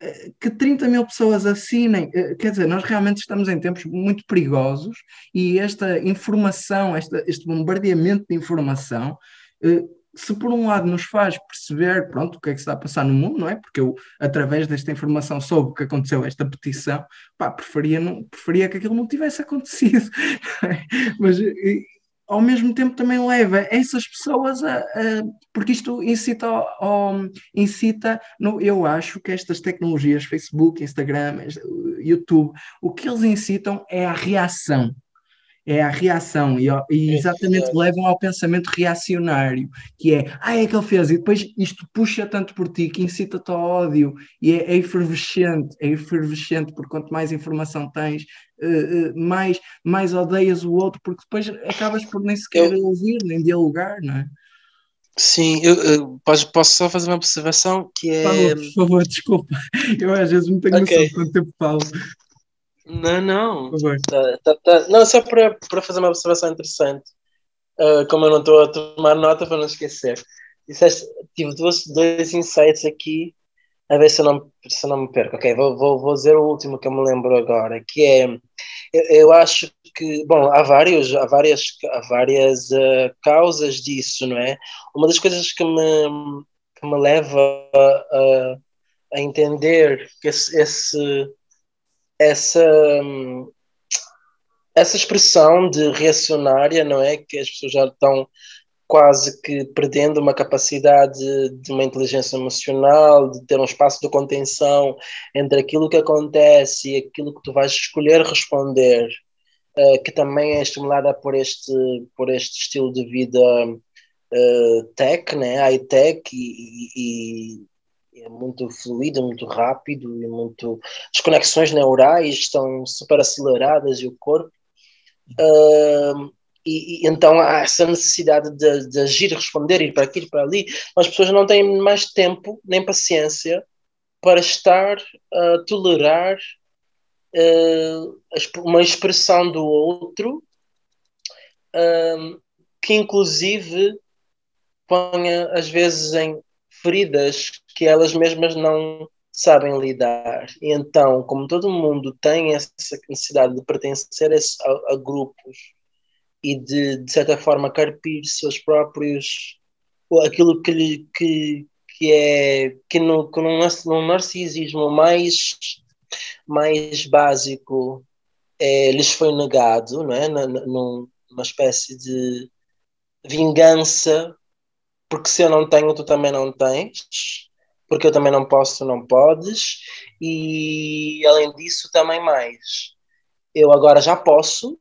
eh, que 30 mil pessoas assinem, eh, quer dizer, nós realmente estamos em tempos muito perigosos e esta informação, esta, este bombardeamento de informação, eh, se por um lado nos faz perceber, pronto, o que é que está a passar no mundo, não é? Porque eu, através desta informação, soube que aconteceu esta petição, pá, preferia, não, preferia que aquilo não tivesse acontecido, mas ao mesmo tempo também leva essas pessoas a, a porque isto incita ao, incita no, eu acho que estas tecnologias Facebook, Instagram, YouTube, o que eles incitam é a reação é a reação e, e exatamente levam ao pensamento reacionário, que é, ah, é que ele fez, e depois isto puxa tanto por ti que incita-te ao ódio e é, é efervescente, é efervescente, porque quanto mais informação tens, uh, uh, mais, mais odeias o outro, porque depois acabas por nem sequer eu... ouvir, nem dialogar, não é? Sim, eu, eu posso, posso, só fazer uma observação que é. Fala, por favor, desculpa. Eu às vezes não tenho okay. noção de quanto tempo falo. Não, não. Tá, tá, tá. Não, só para, fazer uma observação interessante. Uh, como eu não estou a tomar nota para não esquecer. Disseste, tive dois, dois insights aqui, a ver se eu não, se eu não me perco. Ok, vou, vou, vou dizer o último que eu me lembro agora, que é, eu, eu acho que, bom, há, vários, há várias, há várias uh, causas disso, não é? Uma das coisas que me, que me leva a, a entender que esse, esse essa, essa expressão de reacionária, não é? Que as pessoas já estão quase que perdendo uma capacidade de uma inteligência emocional, de ter um espaço de contenção entre aquilo que acontece e aquilo que tu vais escolher responder, uh, que também é estimulada por este, por este estilo de vida uh, tech, né? high-tech e, e, muito fluido, muito rápido e muito. As conexões neurais estão super aceleradas e o corpo. Uh, e, e, então há essa necessidade de, de agir, responder, ir para aqui, ir para ali. As pessoas não têm mais tempo nem paciência para estar a tolerar uh, uma expressão do outro uh, que, inclusive, ponha às vezes em feridas que elas mesmas não sabem lidar. E então, como todo mundo tem essa necessidade de pertencer a, a grupos e de, de certa forma, carpir seus próprios. aquilo que, que, que é. que no, que num, num narcisismo mais, mais básico é, lhes foi negado, não é? numa espécie de vingança porque se eu não tenho, tu também não tens, porque eu também não posso, tu não podes, e além disso, também mais. Eu agora já posso,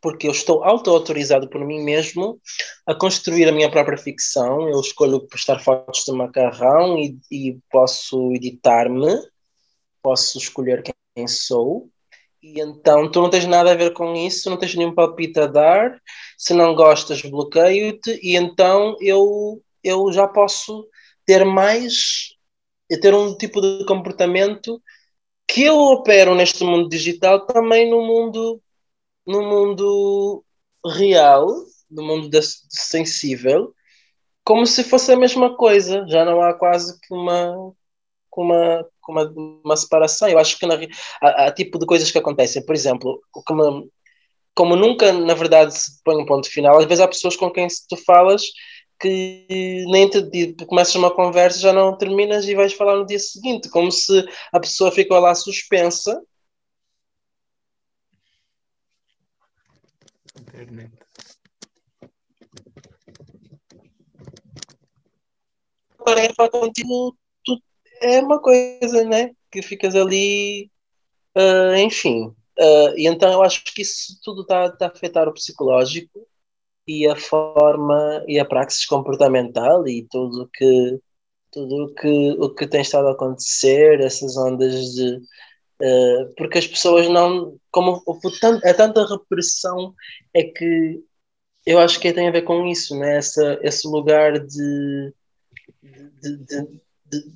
porque eu estou auto-autorizado por mim mesmo a construir a minha própria ficção. Eu escolho postar fotos de macarrão e, e posso editar-me, posso escolher quem sou. E então tu não tens nada a ver com isso, não tens nenhum palpite a dar. Se não gostas, bloqueio-te. E então eu, eu já posso ter mais, ter um tipo de comportamento que eu opero neste mundo digital também no mundo, no mundo real, no mundo sensível, como se fosse a mesma coisa. Já não há quase que uma, uma, uma, uma separação. Eu acho que na, há, há, tipo de coisas que acontecem. Por exemplo, como, como nunca, na verdade, se põe um ponto final, às vezes há pessoas com quem tu falas que nem te começas uma conversa, já não terminas e vais falar no dia seguinte, como se a pessoa ficou lá suspensa. Internet. Agora, falar contigo é uma coisa, né? Que ficas ali, uh, enfim. Uh, e então eu acho que isso tudo está tá a afetar o psicológico e a forma e a praxis comportamental e tudo que tudo o que o que tem estado a acontecer essas ondas de uh, porque as pessoas não como é tanta repressão é que eu acho que tem a ver com isso né? Essa, esse lugar de, de, de, de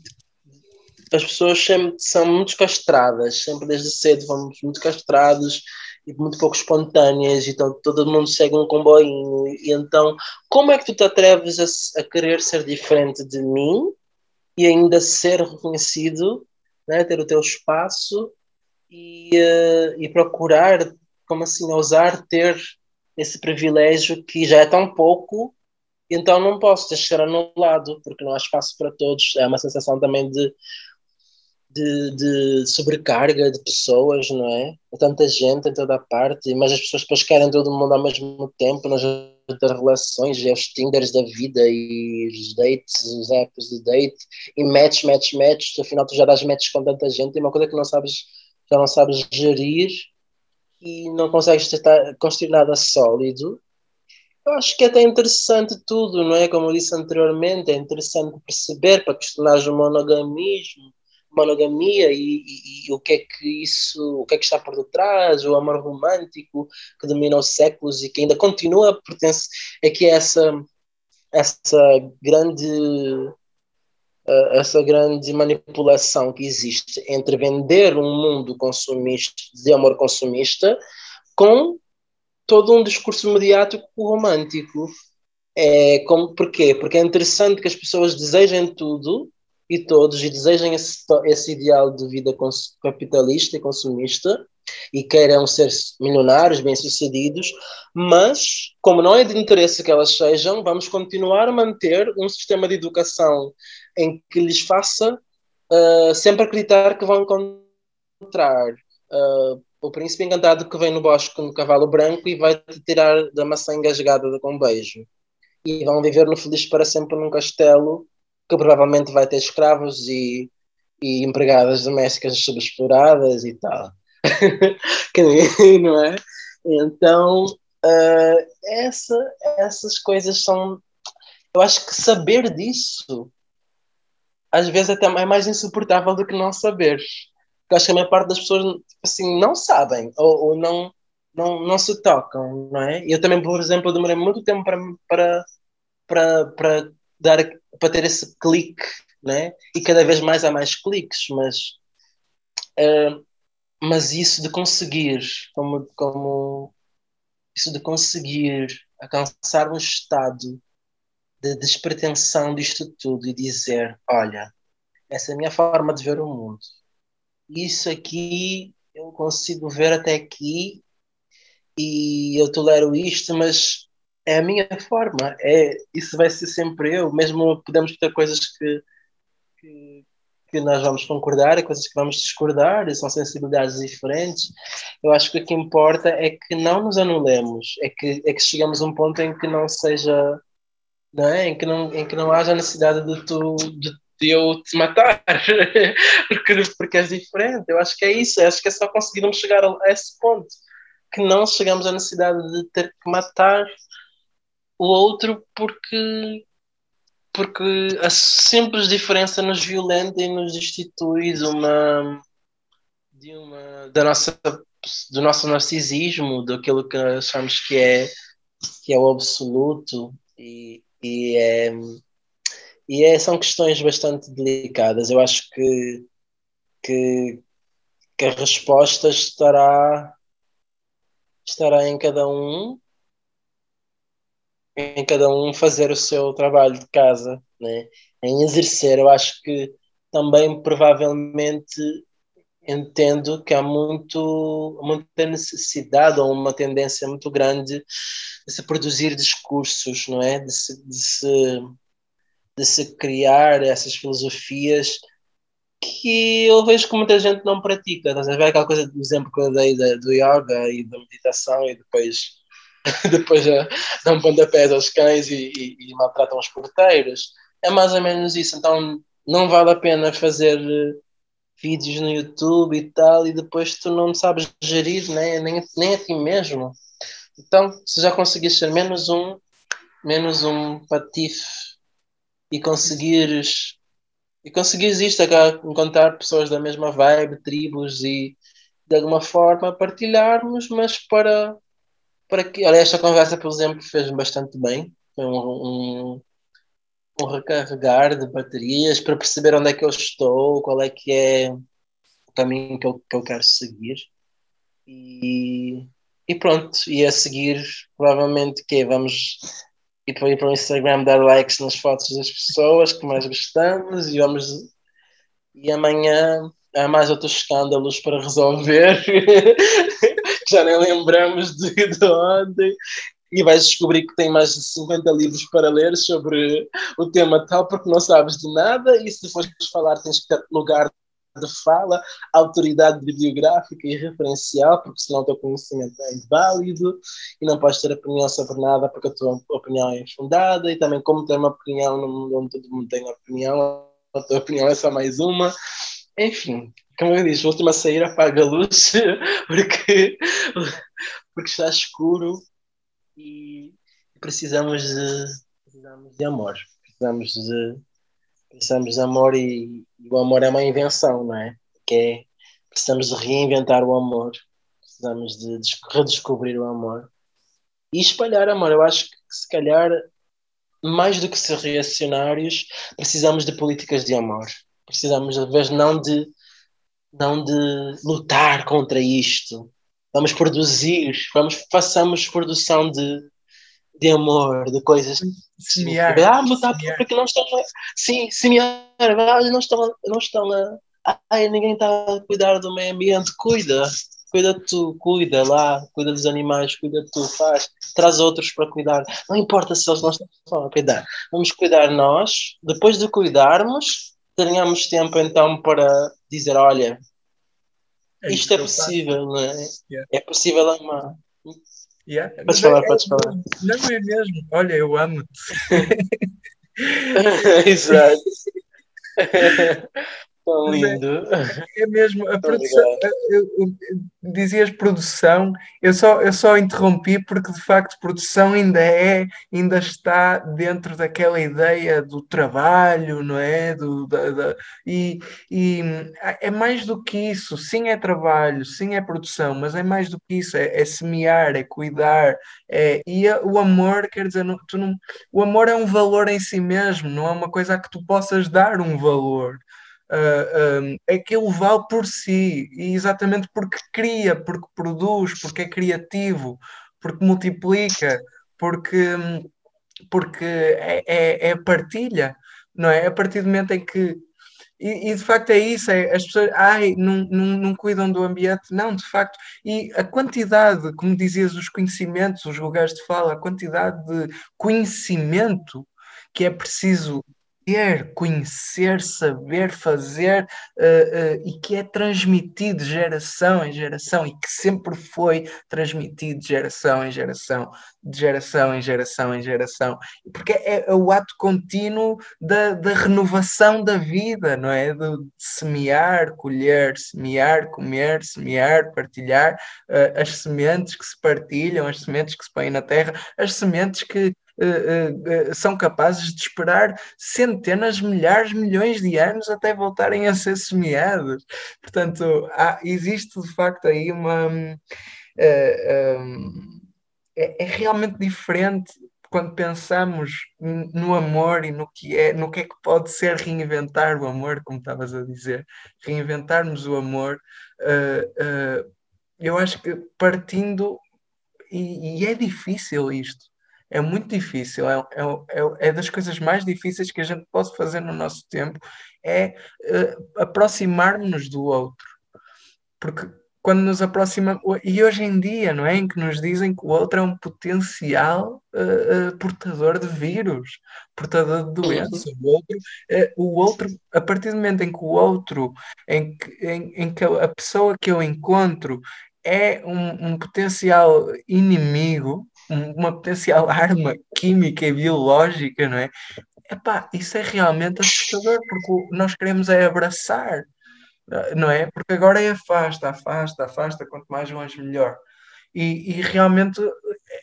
as pessoas sempre são muito castradas, sempre desde cedo vamos muito castrados e muito pouco espontâneas, então todo mundo segue um comboinho. E então, como é que tu te atreves a, a querer ser diferente de mim e ainda ser reconhecido, né? ter o teu espaço e, uh, e procurar, como assim, ousar ter esse privilégio que já é tão pouco, então não posso deixar anulado, porque não há espaço para todos. É uma sensação também de de, de, sobrecarga de pessoas, não é? Tanta gente em toda a parte, mas as pessoas depois querem todo mundo ao mesmo tempo nas relações, e os Tinders da vida e os dates, os apps de date, e match, match, match, afinal tu já dás matches com tanta gente, e uma coisa que não sabes, já não sabes gerir e não consegues tentar, construir nada sólido. Eu acho que é até interessante tudo, não é? Como eu disse anteriormente, é interessante perceber para questionar o monogamismo, monogamia e, e, e, o que é que isso, o que é que está por detrás, o amor romântico que domina os séculos e que ainda continua, pertence, é que essa, essa grande essa grande manipulação que existe entre vender um mundo consumista, de amor consumista, com todo um discurso mediático romântico. É, como, porquê? Porque é interessante que as pessoas desejem tudo, e todos desejem esse, esse ideal de vida capitalista e consumista e queiram ser milionários, bem-sucedidos, mas, como não é de interesse que elas sejam, vamos continuar a manter um sistema de educação em que lhes faça uh, sempre acreditar que vão encontrar uh, o príncipe encantado que vem no bosque no cavalo branco e vai te tirar da maçã engasgada com um beijo. E vão viver no feliz para sempre num castelo que provavelmente vai ter escravos e, e empregadas domésticas subexploradas e tal. não é? Então, uh, essa, essas coisas são. Eu acho que saber disso às vezes até é mais insuportável do que não saber. Porque acho que a maior parte das pessoas assim, não sabem ou, ou não, não, não se tocam, não é? Eu também, por exemplo, demorei muito tempo para, para, para, para dar para ter esse clique, né? E cada vez mais há mais cliques, mas uh, mas isso de conseguir, como como isso de conseguir alcançar um estado de despretensão disto tudo e dizer, olha, essa é a minha forma de ver o mundo. Isso aqui eu consigo ver até aqui e eu tolero isto, mas é a minha forma, é, isso vai ser sempre eu, mesmo podemos ter coisas que, que, que nós vamos concordar e coisas que vamos discordar, e são sensibilidades diferentes. Eu acho que o que importa é que não nos anulemos, é que, é que chegamos a um ponto em que não seja, não é? em, que não, em que não haja necessidade de tu. De, de eu te matar, porque, porque és diferente. Eu acho que é isso, eu acho que é só conseguirmos chegar a esse ponto, que não chegamos à necessidade de ter que matar o outro porque porque a simples diferença nos violenta e nos destitui de uma, de uma da nossa do nosso narcisismo, daquilo que achamos que é que é o absoluto e, e, é, e é, são questões bastante delicadas. Eu acho que, que, que a resposta estará estará em cada um em cada um fazer o seu trabalho de casa, né? em exercer. Eu acho que também provavelmente entendo que há muito, muita necessidade ou uma tendência muito grande de se produzir discursos, não é? De se, de se, de se criar essas filosofias que eu vejo que muita gente não pratica. Estás a ver aquela coisa, por exemplo, que eu dei do yoga e da meditação e depois depois dão pontapés aos cães e, e, e, maltratam os porteiros. É mais ou menos isso. Então não vale a pena fazer vídeos no YouTube e tal, e depois tu não sabes gerir né? nem, nem a ti mesmo. Então, se já conseguires ser menos um, menos um patife e conseguires e conseguires isto, encontrar pessoas da mesma vibe, tribos e de alguma forma partilharmos, mas para, para que. Olha, esta conversa, por exemplo, fez-me bastante bem. Foi um, um, um, recarregar de baterias para perceber onde é que eu estou, qual é que é o caminho que eu, que eu quero seguir. E, e pronto, e a seguir, provavelmente, que vamos ir para, ir para o Instagram dar likes nas fotos das pessoas que mais gostamos e vamos. E amanhã há mais outros escândalos para resolver, já nem lembramos de, de ontem, e vais descobrir que tem mais de 50 livros para ler sobre o tema tal, porque não sabes de nada, e se fores falar tens que ter lugar de fala, autoridade bibliográfica e referencial, porque senão o teu conhecimento é inválido e não podes ter opinião sobre nada porque a tua opinião é infundada. E também como ter uma opinião no mundo onde todo mundo tem opinião, a tua opinião é só mais uma. Enfim, como eu disse, última sair apaga a luz porque, porque está escuro e precisamos de, precisamos de amor. Precisamos de, precisamos de amor e, e o amor é uma invenção, não é? Que é precisamos de reinventar o amor, precisamos de redescobrir o amor e espalhar amor. Eu acho que se calhar mais do que ser reacionários, precisamos de políticas de amor precisamos, de vez não de, não de lutar contra isto. Vamos produzir, vamos, façamos produção de, de amor, de coisas. Semear. Ah, lutar porque não estão a. Sim, semear. Ah, não estão, não estão a. Ai, ninguém está a cuidar do meio ambiente. Cuida, cuida tu, cuida lá, cuida dos animais, cuida tu, faz, traz outros para cuidar. Não importa se eles não estão a cuidar. Vamos cuidar nós. Depois de cuidarmos, tenhamos tempo então para dizer: olha, é isto é possível, não é? Yeah. É possível amar. Yeah. Podes falar, é, podes falar. Não é mesmo? Olha, eu amo-te. Exato. Tão é, lindo. É, é mesmo, a produção, eu, eu, dizias produção, eu só, eu só interrompi porque de facto produção ainda é, ainda está dentro daquela ideia do trabalho, não é? Do, da, da, e, e é mais do que isso, sim é trabalho, sim é produção, mas é mais do que isso, é, é semear, é cuidar, é, e a, o amor, quer dizer, não, tu não, o amor é um valor em si mesmo, não é uma coisa a que tu possas dar um valor uh, um, é que ele vale por si, e exatamente porque cria, porque produz, porque é criativo, porque multiplica, porque, porque é, é, é partilha, não é? A partir do momento em que e, e, de facto é isso, é, as pessoas ai, não, não, não, cuidam do ambiente, não, de facto, e a quantidade, como dizias, os conhecimentos, os lugares de fala, a quantidade de conhecimento que é preciso ter, conhecer, saber, fazer uh, uh, e que é transmitido geração em geração e que sempre foi transmitido de geração em geração, de geração em geração em geração, porque é, é o ato contínuo da, da, renovação da vida, não é? De, de semear, colher, semear, comer, semear, partilhar uh, as sementes que se partilham, as sementes que se põem na terra, as sementes que uh, uh, são capazes de esperar centenas, milhares, milhões de anos até voltarem a ser semeados. Portanto, há, existe de facto aí uma. Um, é, é realmente diferente quando pensamos no amor e no que é, no que é que pode ser reinventar o amor, como estavas a dizer, reinventarmos o amor, uh, uh, eu acho que partindo, e, e, é difícil isto, é muito difícil, é, é, é, é, das coisas mais difíceis que a gente pode fazer no nosso tempo, é uh, aproximar-nos do outro. Porque quando nos aproximamos, e hoje em dia, não é? Em que nos dizem que o outro é um potencial uh, uh, portador de vírus, portador de doença. O outro, o outro, a partir do momento em que o outro, em que, em, em que a pessoa que eu encontro é um, um potencial inimigo, uma potencial arma química e biológica, não é? Epá, isso é realmente assustador, porque nós queremos é abraçar, não é? Porque agora é afasta, afasta, afasta, quanto mais longe melhor. E, e, realmente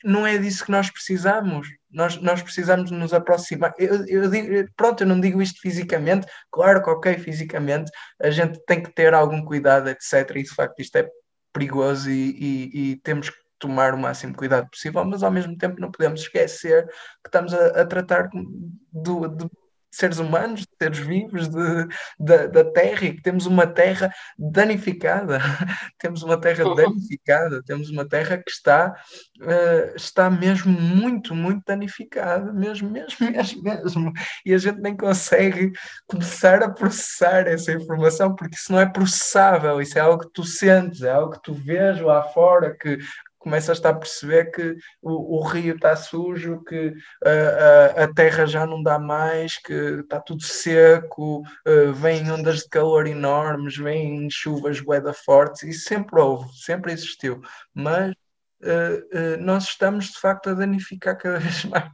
não é disso que nós precisamos. Nós, nós precisamos nos aproximar. Eu, eu digo, pronto, eu não digo isto fisicamente, claro que, ok, fisicamente a gente tem que ter algum cuidado, etc. E de facto isto é perigoso e, e, e temos que tomar o máximo cuidado possível, mas ao mesmo tempo não podemos esquecer que estamos a, a tratar do, de seres humanos, de seres vivos de, de, da Terra e que temos uma Terra danificada, temos uma Terra uhum. danificada, temos uma Terra que está, uh, está mesmo muito, muito danificada, mesmo, mesmo, mesmo, mesmo. E a gente nem consegue começar a processar essa informação, porque isso não é processável, isso é algo que tu sentes, é algo que tu vês lá fora, que começas a perceber que o, o rio está sujo, que uh, a, a terra já não dá mais, que está tudo seco, uh, vêm ondas de calor enormes, vêm chuvas boeda fortes, e sempre houve, sempre existiu. Mas uh, nós estamos de facto a danificar cada vez mais.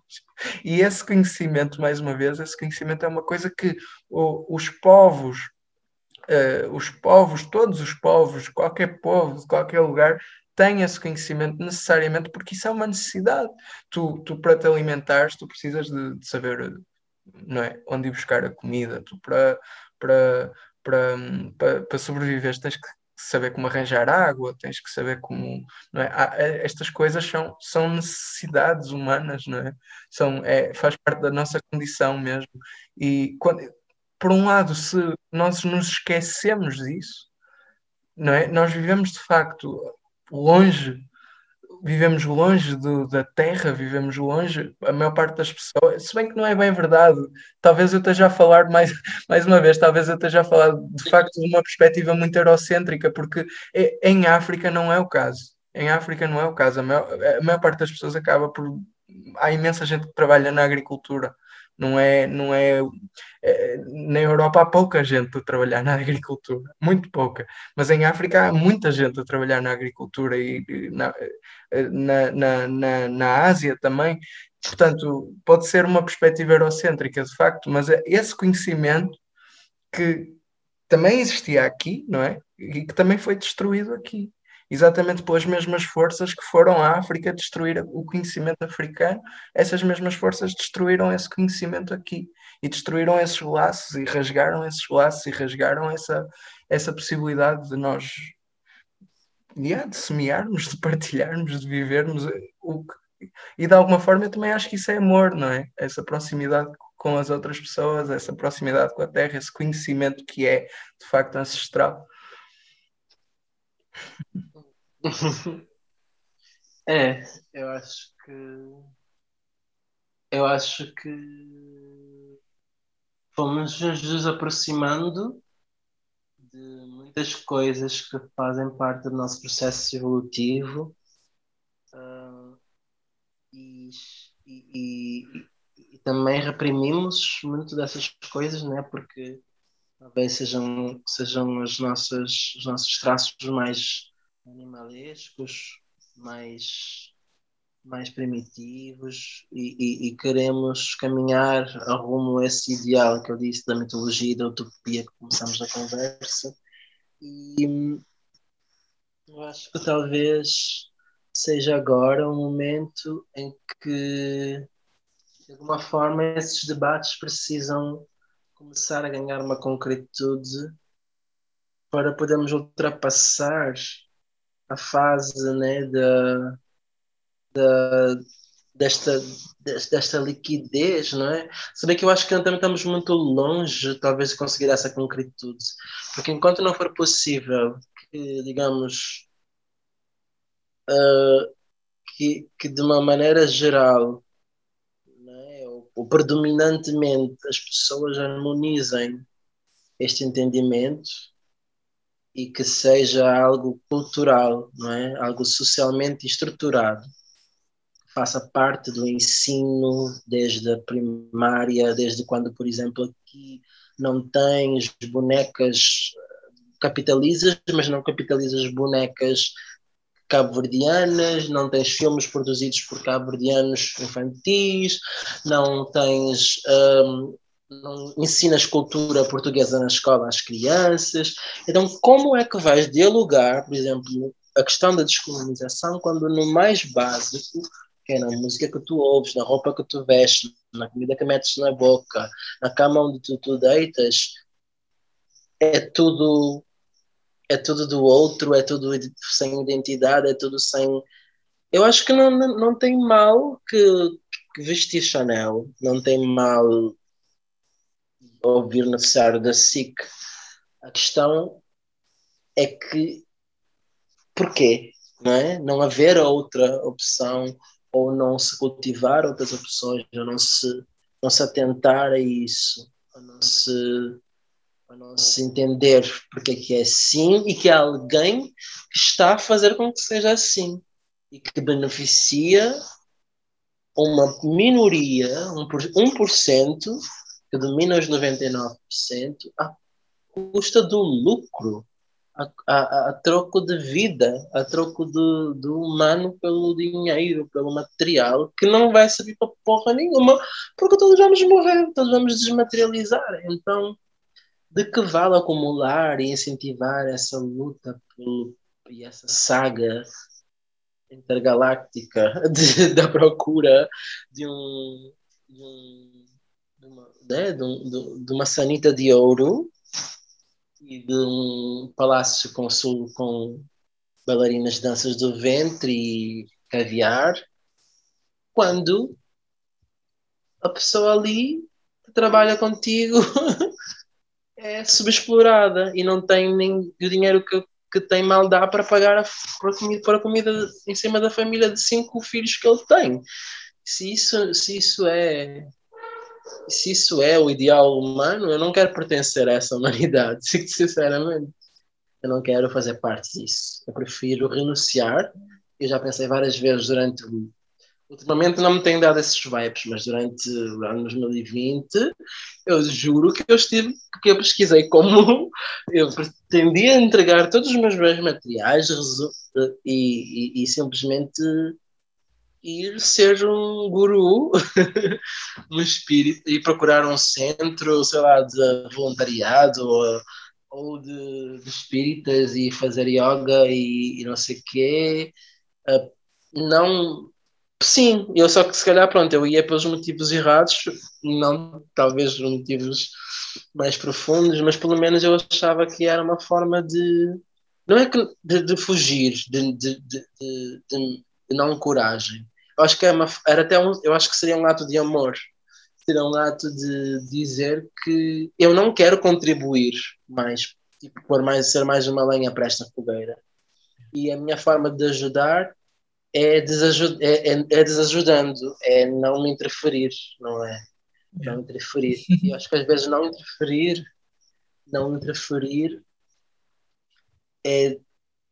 E esse conhecimento, mais uma vez, esse conhecimento é uma coisa que o, os povos, uh, os povos, todos os povos, qualquer povo de qualquer lugar, tem esse conhecimento necessariamente porque isso é uma necessidade. Tu, tu para te alimentares, tu precisas de, de saber não é, onde ir buscar a comida. Tu para, para, para, para, para sobreviver tens que saber como arranjar água, tens que saber como. Não é? Eh, estas coisas são, são necessidades humanas, não é? São, é? Faz parte da nossa condição mesmo. E quando, por um lado, se nós nos esquecemos disso, não é? Nós vivemos de facto longe, vivemos longe do, da terra, vivemos longe, a maior parte das pessoas, se bem que não é bem verdade, talvez eu esteja a falar mais, mais uma vez, talvez eu esteja a falar de facto de uma perspectiva muito eurocêntrica, porque em África não é o caso. Em África não é o caso. A maior, a maior parte das pessoas acaba por. Há imensa gente que trabalha na agricultura não é, não é, é, na Europa há pouca gente a trabalhar na agricultura, muito pouca, mas em África há muita gente a trabalhar na agricultura e na, na, na, na, na Ásia também. Portanto, pode ser uma perspectiva eurocêntrica de facto, mas é esse conhecimento que também existia aqui, não é? E que também foi destruído aqui exatamente pelas mesmas forças que foram à África destruir o conhecimento africano, essas mesmas forças destruíram esse conhecimento aqui e destruíram esses laços e rasgaram esses laços e rasgaram essa, essa possibilidade de nós yeah, de semearmos, de partilharmos, de vivermos o que, e de alguma forma eu também acho que isso é amor, não é? Essa proximidade com as outras pessoas, essa proximidade com a terra, esse conhecimento que é de facto ancestral. É, eu acho que eu acho que fomos nos aproximando de muitas coisas que fazem parte do nosso processo evolutivo uh, e, e, e, e, também reprimimos muito dessas coisas, né? Porque talvez sejam, sejam as nossas, os nossos traços mais animalescos, mais, mais primitivos e, e, e, queremos caminhar a rumo a esse ideal que eu disse da mitologia e da utopia que começamos a conversa. E eu acho que talvez seja agora um momento em que, de alguma forma, esses debates precisam começar a ganhar uma concretude para podermos ultrapassar a fase né, da, da, desta, desta liquidez, não é? Se bem que eu acho que também estamos muito longe, talvez, de conseguir essa concretude. Porque enquanto não for possível que, digamos, uh, que, que de uma maneira geral, é? ou, ou predominantemente, as pessoas harmonizem este entendimento, e que seja algo cultural, não é? Algo socialmente estruturado, faça parte do ensino desde a primária, desde quando, por exemplo, aqui não tens bonecas capitalizas, mas não capitalizas bonecas cabo-verdianas, não tens filmes produzidos por cabo-verdianos infantis, não tens um, não ensinas cultura portuguesa na escola às crianças. Então, como é que vais dialogar, por exemplo, a questão da descolonização quando no mais básico, que é na música que tu ouves, na roupa que tu vestes, na comida que metes na boca, na cama onde tu, tu deitas, é tudo é tudo do outro, é tudo sem identidade, é tudo sem. Eu acho que não, não, não tem mal que, que vestir Chanel, não tem mal ouvir necessário da SIC. A questão é que porquê? Não, é? não haver outra opção ou não se cultivar outras opções, ou não se, não se atentar a isso, ou não se, ou não se entender porque é que é assim e que há alguém que está a fazer com que seja assim e que beneficia uma minoria, um por, 1%, que domina os 99%, à custa do lucro, a, a, a troco de vida, a troco do, do humano pelo dinheiro, pelo material, que não vai servir para porra nenhuma, porque todos vamos morrer, todos vamos desmaterializar. Então, de que vale acumular e incentivar essa luta por, e essa saga intergaláctica da procura de um, de um né, de, um, de, uma sanita de ouro e de um palácio com, com bailarinas de danças do ventre e caviar, quando a pessoa ali que trabalha contigo é subexplorada e não tem nem o dinheiro que, que tem mal dá para pagar a, para, a comida, para a comida em cima da família de cinco filhos que ele tem. Se isso, se isso é se isso é o ideal humano, eu não quero pertencer a essa humanidade, sinceramente. Eu não quero fazer parte disso. Eu prefiro renunciar. Eu já pensei várias vezes durante. Ultimamente não me tem dado esses vibes, mas durante o ano 2020 eu juro que eu estive, que eu pesquisei como eu pretendia entregar todos os meus bens materiais e, e, e simplesmente ir ser um guru, um espírito, e procurar um centro, sei lá, de voluntariado ou, ou de, de espíritas e fazer yoga e, e não sei o quê. Uh, não. Sim, eu só que se calhar, pronto, eu ia pelos motivos errados, não talvez os motivos mais profundos, mas pelo menos eu achava que era uma forma de. Não é que de, de fugir, de, de, de, de não coragem. Eu acho que é uma, era até um, eu acho que seria um ato de amor. Seria um ato de dizer que eu não quero contribuir mais, tipo, por mais, ser mais uma lenha para esta fogueira. E a minha forma de ajudar é, desajud é, é, é desajudando, é não me interferir, não é? Não interferir. E acho que às vezes não interferir, não interferir é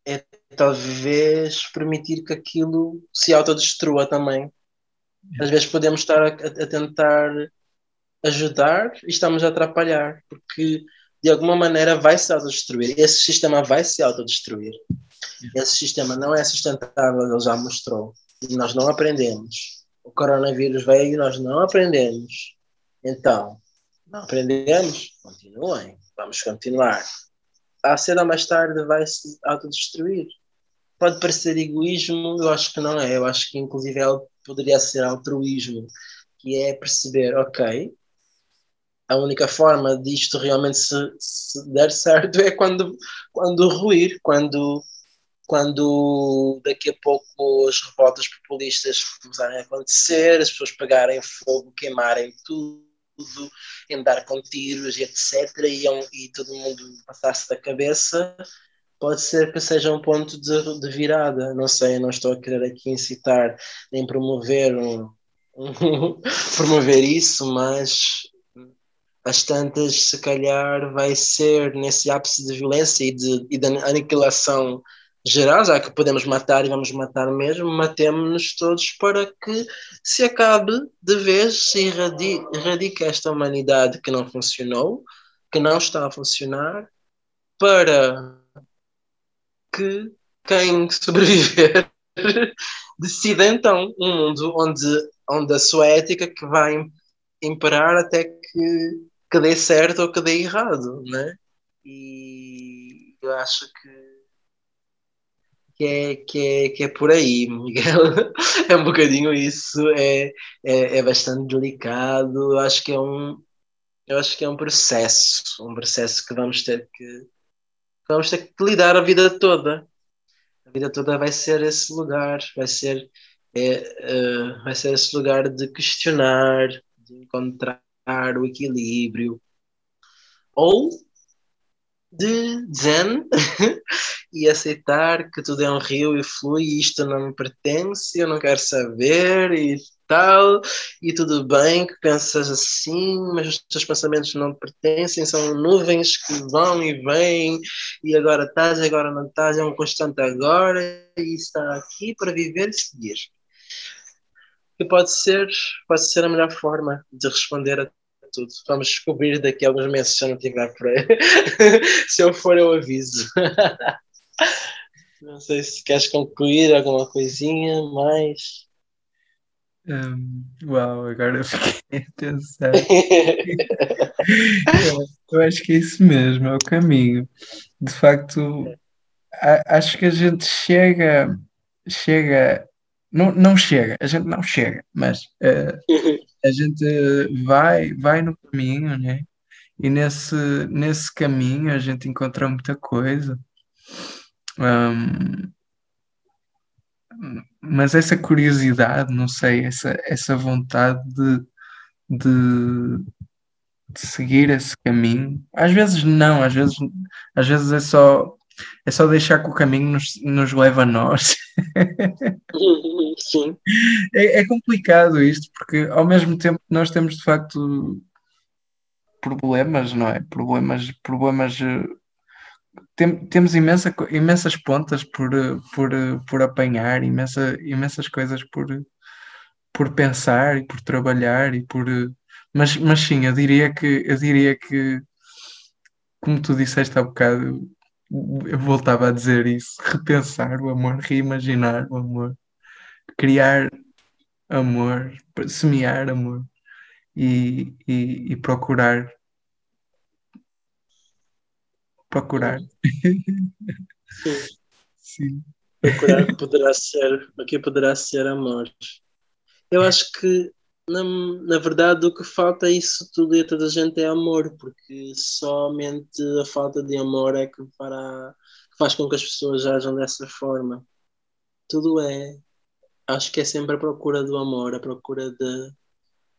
é talvez permitir que aquilo se autodestrua também. Às vezes podemos estar a, a, tentar ajudar e estamos a atrapalhar, porque de alguma maneira vai se autodestruir. Esse sistema vai se autodestruir. Esse sistema não é sustentável, ele já mostrou. E nós não aprendemos. O coronavírus veio e nós não aprendemos. Então, não aprendemos? Continuem. Vamos continuar a cedo ou mais tarde vai se autodestruir. Pode parecer egoísmo, eu acho que não é. Eu acho que, inclusive, poderia ser altruísmo, que é perceber, ok, a única forma disto realmente se, se der certo é quando, quando ruir, quando, quando daqui a pouco as revoltas populistas começarem a acontecer, as pessoas pegarem fogo, queimarem tudo tudo, andar com tiros e etc. E, é e todo mundo passasse da cabeça, pode ser que seja um ponto de, de virada. Não sei, não estou a querer aqui incitar nem promover um, um promover isso, mas as tantas, se calhar, vai ser nesse ápice de violência e de, e de aniquilação geral, já que podemos matar e vamos matar mesmo, matemos-nos todos para que se acabe de vez, se erradique, erradique esta humanidade que não funcionou, que não está a funcionar, para que quem sobreviver decida então um mundo onde, onde a sua ética que vai imperar até que que, dê certo ou que dê errado, né? E eu acho que que é, que é, que é por aí, Miguel. É um bocadinho isso, é, é, é bastante delicado. Eu acho que é um, eu acho que é um processo, um processo que vamos ter que vamos ter que lidar a vida toda. A vida toda vai ser esse lugar, vai ser é, uh, vai ser esse lugar de questionar, de encontrar o equilíbrio ou de zen e aceitar que tudo é um rio e flui e isto não me pertence, eu não quero saber e tal, e tudo bem que pensas assim, mas os teus pensamentos não te pertencem, são nuvens que vão e vêm, e agora estás, agora não estás, é um constante agora, e está aqui para viver e seguir. Que pode ser, pode ser a melhor forma de responder a tudo. Vamos descobrir daqui a alguns meses se eu não tiver por aí. se eu for, eu aviso. não sei se queres concluir alguma coisinha mais. Um, uau, agora eu fiquei a pensar. eu acho que é isso mesmo, é o caminho. De facto, a, acho que a gente chega, chega, não, não chega, a gente não chega, mas uh, a gente vai, vai no caminho, né? E nesse, nesse caminho a gente encontra muita coisa. Um, mas essa curiosidade, não sei, essa, essa vontade de, de, de, seguir esse caminho, às vezes não, às vezes, às vezes é só é só deixar que o caminho nos, nos leve a nós. Sim. É, é complicado isto, porque ao mesmo tempo nós temos de facto problemas, não é? Problemas, problemas eh, tem, temos imensa, imensas pontas por, por, por apanhar, imensa, imensas coisas por, por pensar e por trabalhar e por mas, mas sim, eu diria que eu diria que como tu disseste há bocado, eu voltava a dizer isso, repensar o amor, reimaginar o amor, criar amor, semear amor e, e, e procurar procurar. Sim. Sim. Procurar poderá ser, o que poderá ser amor. Eu acho que, na, na verdade, o que falta é isso tudo e a toda a gente é amor, porque somente a falta de amor é que, para, que faz com que as pessoas ajam dessa forma. Tudo é. Acho que é sempre a procura do amor, a procura de,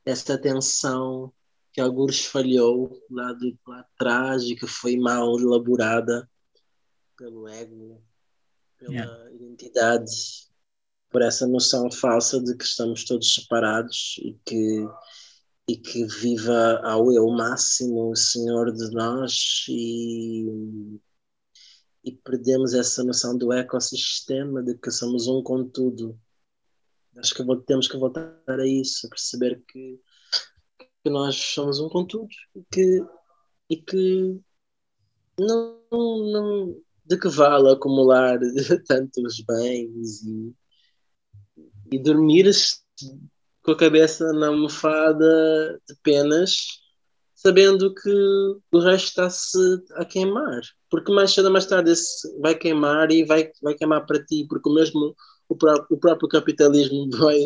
dessa atenção, que alguns falhou lá, de, lá atrás e que foi mal elaborada pelo ego, pela yeah. identidade, por essa noção falsa de que estamos todos separados e que e que viva ao eu máximo o Senhor de nós e, e perdemos essa noção do ecossistema, de que somos um com tudo. Acho que temos que voltar a isso, a perceber que que nós somos um com todos e que, e que não, não de que vale acumular tantos bens e, e dormir com a cabeça na almofada de penas, sabendo que o resto está-se a queimar. Porque mais cedo ou mais tarde esse vai queimar e vai, vai queimar para ti, porque mesmo o próprio, o próprio capitalismo vai,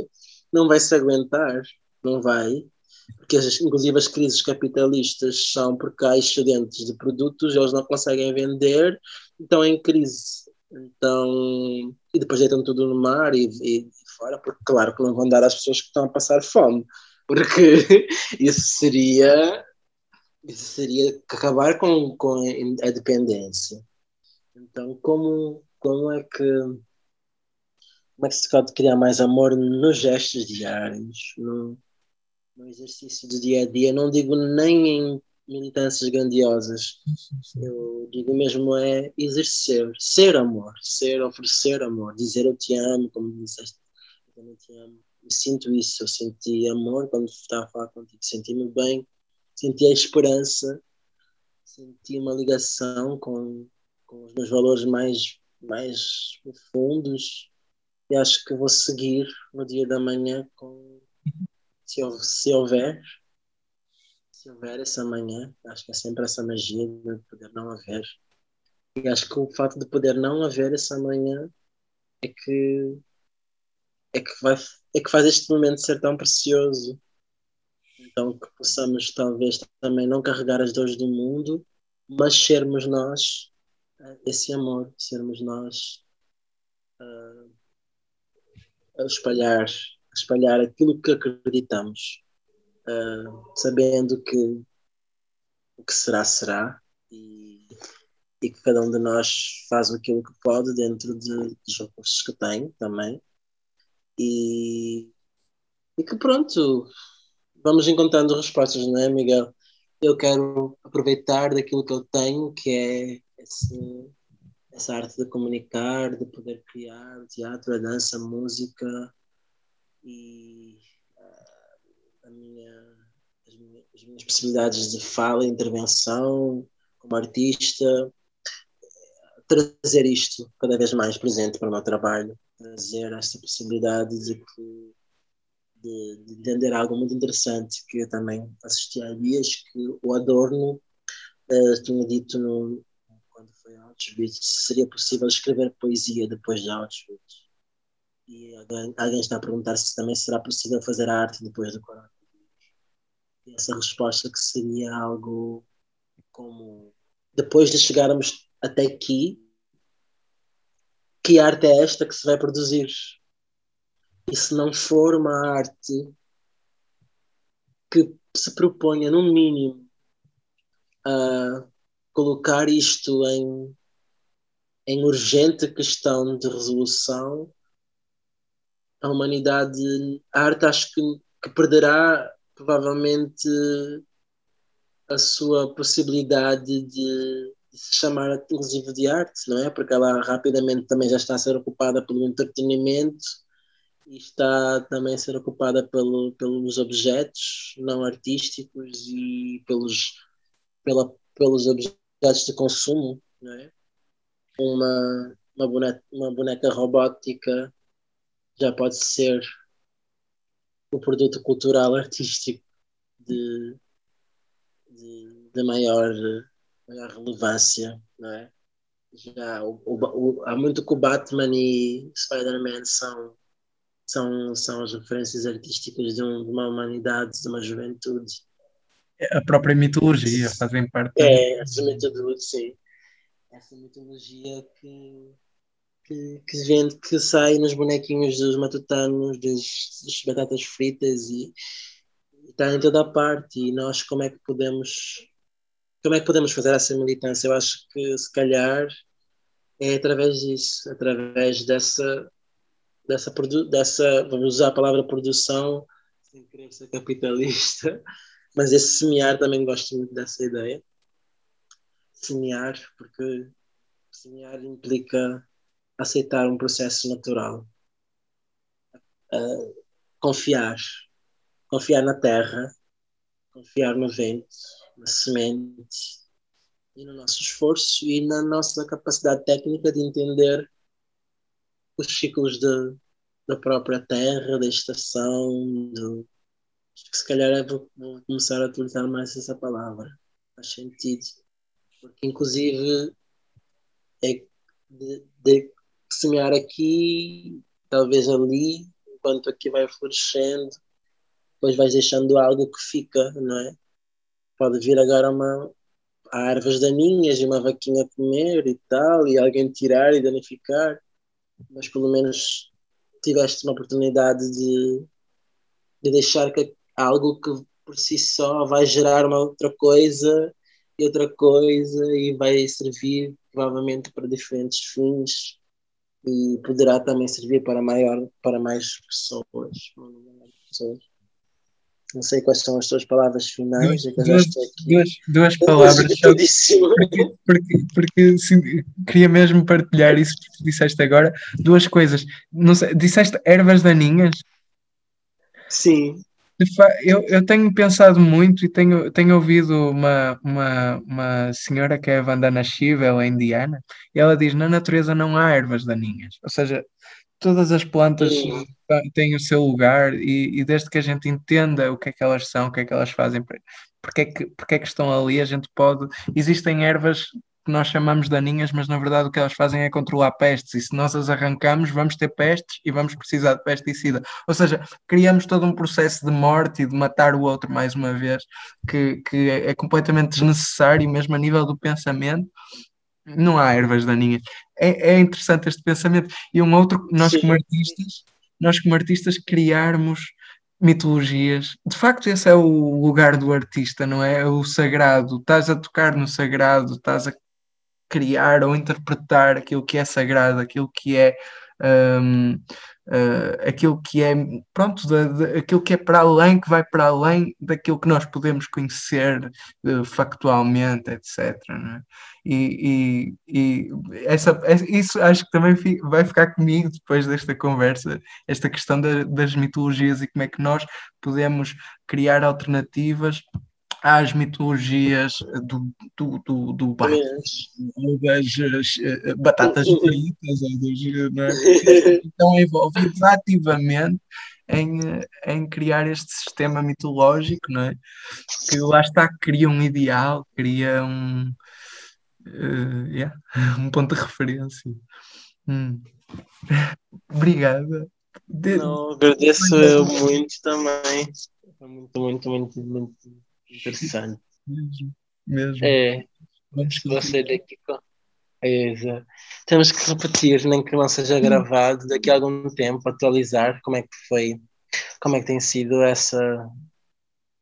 não vai se aguentar, não vai porque as, inclusive as crises capitalistas são porque há excedentes de produtos, eles não conseguem vender, é em crise. Então, depois deitam tudo no mar e, e, fora, porque claro que não vão dar às pessoas que estão a passar fome, porque isso seria isso seria acabar com, com a dependência. Então, como, como é que como é que se pode criar mais amor nos gestos diários, no, no exercício do dia a dia, não digo nem em militâncias grandiosas, eu digo mesmo é exercer, ser amor, ser, oferecer amor, dizer eu te amo, como disseste, eu também te amo. E sinto isso, eu senti amor quando estava a falar contigo, senti-me bem, senti a esperança, senti uma ligação com, com os meus valores mais, mais profundos e acho que vou seguir no dia da manhã com se, se houver, se houver essa manhã, acho que é sempre essa magia de poder não haver. E acho que o fato de poder não haver essa manhã é que é que, vai, é que faz este momento ser tão precioso. Então que possamos talvez também não carregar as dores do mundo, mas sermos nós uh, esse amor, sermos nós uh, a espalhar, a espalhar aquilo que acreditamos, uh, sabendo que o que será, será, e, e, que cada um de nós faz aquilo que pode dentro de, dos recursos que tem também. E, e que pronto, vamos encontrando respostas, não é, Miguel? Eu quero aproveitar daquilo que eu tenho, que é esse, essa arte de comunicar, de poder criar o teatro, a dança, a música minha, as, minhas, as, minhas, possibilidades de fala, intervenção como artista, trazer isto cada vez mais presente para o meu trabalho, trazer esta possibilidade de, de, de entender algo muito interessante que eu também assisti há dias, que o Adorno uh, tinha dito no, quando foi a Auschwitz, seria possível escrever poesia depois de Auschwitz. E alguém, alguém está a perguntar se também será possível fazer arte depois do coronavírus. Essa resposta que seria algo como depois de chegarmos até aqui, que arte é esta que se vai produzir? E se não for uma arte que se proponha, no mínimo, a colocar isto em, em urgente questão de resolução, a humanidade, a arte acho que, que perderá provavelmente a sua possibilidade de, se chamar inclusive de arte, não é? Porque ela rapidamente também já está a ser ocupada pelo entretenimento e está também a ser ocupada pelo, pelos objetos não artísticos e pelos, pela, pelos objetos de consumo, não é? Uma, uma, boneca, uma boneca robótica já pode ser o produto cultural artístico de, de, de maior, maior relevância, não é? Já, o, o, o, há muito que o Batman e Spider-Man são, são, são as referências artísticas de, um, de uma humanidade, de uma juventude a própria mitologia fazem parte. É, essa mitologia, sim. Essa mitologia que, que, que, vende, que sai nos bonequinhos dos matutanos, das, das batatas fritas e está em toda a parte. E nós, como é que podemos. Como é que podemos fazer essa militância? Eu acho que se calhar é através disso, através dessa, dessa, dessa vamos usar a palavra produção, sem querer ser capitalista, mas esse semear também gosto muito dessa ideia. Semear, porque semear implica aceitar um processo natural. Uh, confiar. Confiar na terra, confiar no vento, na semente e no nosso esforço e na nossa capacidade técnica de entender os ciclos de, da própria terra, da estação, do, Acho que se calhar é vou, vou começar a utilizar mais essa palavra. Faz sentido. Porque, inclusive, é de, de semear aqui, talvez ali, enquanto aqui vai florescendo, depois vais deixando algo que fica, não é? Pode vir agora uma há daninhas e uma vaquinha comer e tal, e alguém tirar e danificar, mas pelo menos tiveste uma oportunidade de, de deixar que algo que por si só vai gerar uma outra coisa e outra coisa e vai servir provavelmente para diferentes fins e poderá também servir para maior para mais pessoas, Não sei quais são as tuas palavras finais. Duas, duas, duas, duas palavras. Porque, porque, porque sim, queria mesmo partilhar isso que disseste agora. Duas coisas. Não sei, disseste ervas daninhas? Sim eu, eu tenho pensado muito e tenho, tenho ouvido uma, uma, uma senhora que é a Vandana Shiva, ela é indiana, e ela diz: na natureza não há ervas daninhas. Ou seja, todas as plantas têm o seu lugar e, e, desde que a gente entenda o que é que elas são, o que é que elas fazem, porque é que, porque é que estão ali, a gente pode. Existem ervas que nós chamamos daninhas, mas na verdade o que elas fazem é controlar pestes, e se nós as arrancamos, vamos ter pestes e vamos precisar de pesticida. Ou seja, criamos todo um processo de morte e de matar o outro mais uma vez, que, que é, é completamente desnecessário, mesmo a nível do pensamento. Não há ervas daninhas. É, é interessante este pensamento. E um outro, nós Sim. como artistas, nós como artistas criarmos mitologias. De facto, esse é o lugar do artista, não é? é? O sagrado. Estás a tocar no sagrado, estás a criar ou interpretar aquilo que é sagrado, aquilo que é um, uh, aquilo que é pronto, de, de, aquilo que é para além, que vai para além daquilo que nós podemos conhecer uh, factualmente, etc. É? E, e, e essa, isso acho que também vai ficar comigo depois desta conversa, esta questão da, das mitologias e como é que nós podemos criar alternativas às mitologias do, do, do, do bar, ou das uh, batatas fritas, ou dos, não é? estão envolvidos ativamente em, em criar este sistema mitológico, não é? Que lá está, cria um ideal, cria um, uh, yeah, um ponto de referência. Hum. Obrigada. Não, agradeço eu muito também. Muito, muito, muito, muito Interessante. Mesmo. mesmo. É. Vamos você daqui. É, Temos que repetir, nem que não seja gravado, daqui a algum tempo, atualizar como é que foi, como é que tem sido essa,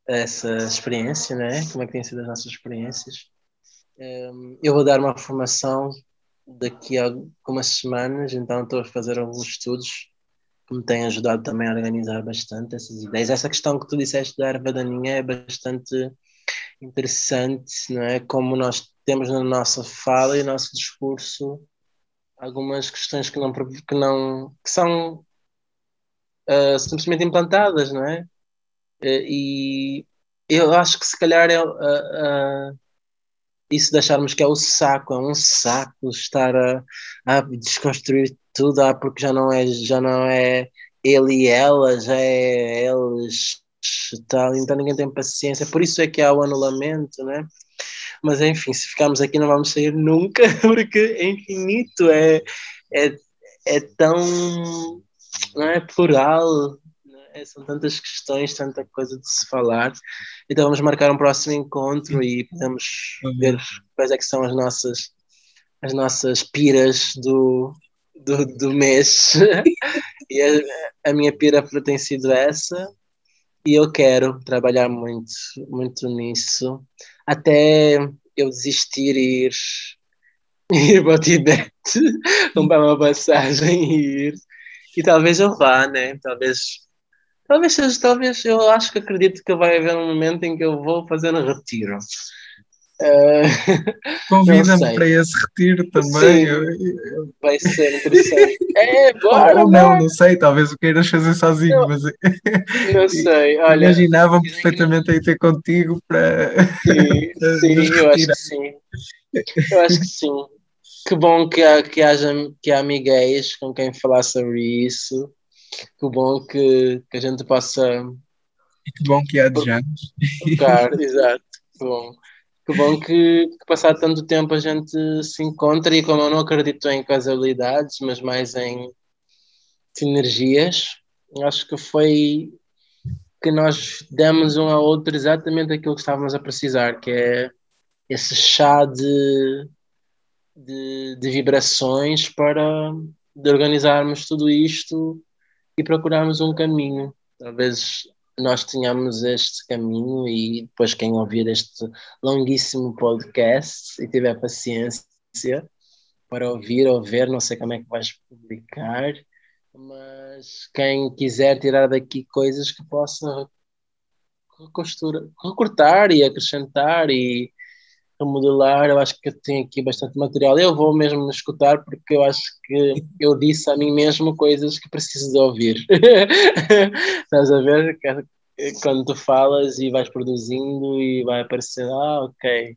essa experiência, né? Como é que tem sido as nossas experiências. Ehm, eu vou dar uma formação daqui a algumas semanas, então estou a fazer alguns estudos me tem ajudado também a organizar bastante essas ideias. Essa questão que tu disseste da erva daninha é bastante interessante, não é? Como nós temos na nossa fala e no nosso discurso algumas questões que não que não que são uh, simplesmente implantadas, não é? Uh, e eu acho que se calhar é uh, isso deixarmos que é o saco, é um saco estar a, a desconstruir tudo, ah, porque já não é, já não é ele e ela, já é eles, tal, então ninguém tem paciência, por isso é que há o anulamento, né? Mas enfim, se ficarmos aqui não vamos sair nunca, porque é infinito, é, é, é tão não é plural, é, são tantas questões, tanta coisa de se falar. Então vamos marcar um próximo encontro e podemos ver quais é que são as nossas as nossas piras do, do, do mês. e a, a, minha pira tem sido essa. E eu quero trabalhar muito, muito nisso. Até eu desistir e ir, ir para o Tibete, comprar uma passagem e ir. E talvez eu vá, né? Talvez Talvez seja, talvez, eu acho que acredito que vai haver um momento em que eu vou fazer um retiro. Uh, Convida-me para esse retiro também. Sim, vai ser interessante. É, bora! Ou não, não sei, talvez o queiras fazer sozinho, não, mas não sei. Olha, imaginava perfeitamente aí ter contigo para. Sim, sim eu acho que sim. Eu acho que sim. Que bom que, que haja que há amiguéis com quem falar sobre isso que bom que, que a gente possa. E que bom que há de anos. exato. Que bom. Que bom que, que passado tanto tempo a gente se encontra e como eu não acredito em casualidades, mas mais em sinergias, acho que foi que nós demos um ao outro exatamente aquilo que estávamos a precisar, que é esse chá de, de, de vibrações para de organizarmos tudo isto e procurarmos um caminho. Talvez nós tenhamos este caminho e depois quem ouvir este longuíssimo podcast e tiver paciência para ouvir ou ver, não sei como é que vais publicar, mas quem quiser tirar daqui coisas que possa recortar e acrescentar e remodelar, eu acho que eu tenho aqui bastante material. Eu vou mesmo me escutar porque eu acho que eu disse a mim mesmo coisas que preciso de ouvir. Estás a ver? Quando tu falas e vais produzindo e vai aparecer, ah, ok.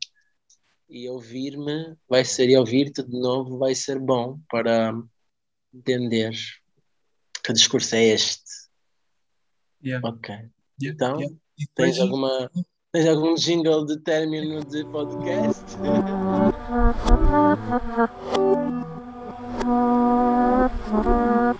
E ouvir-me vai ser, e ouvir-te de novo vai ser bom para entender que discurso é este. Yeah. Ok. Yeah. Então, yeah. tens alguma Tens algum jingle de término de podcast?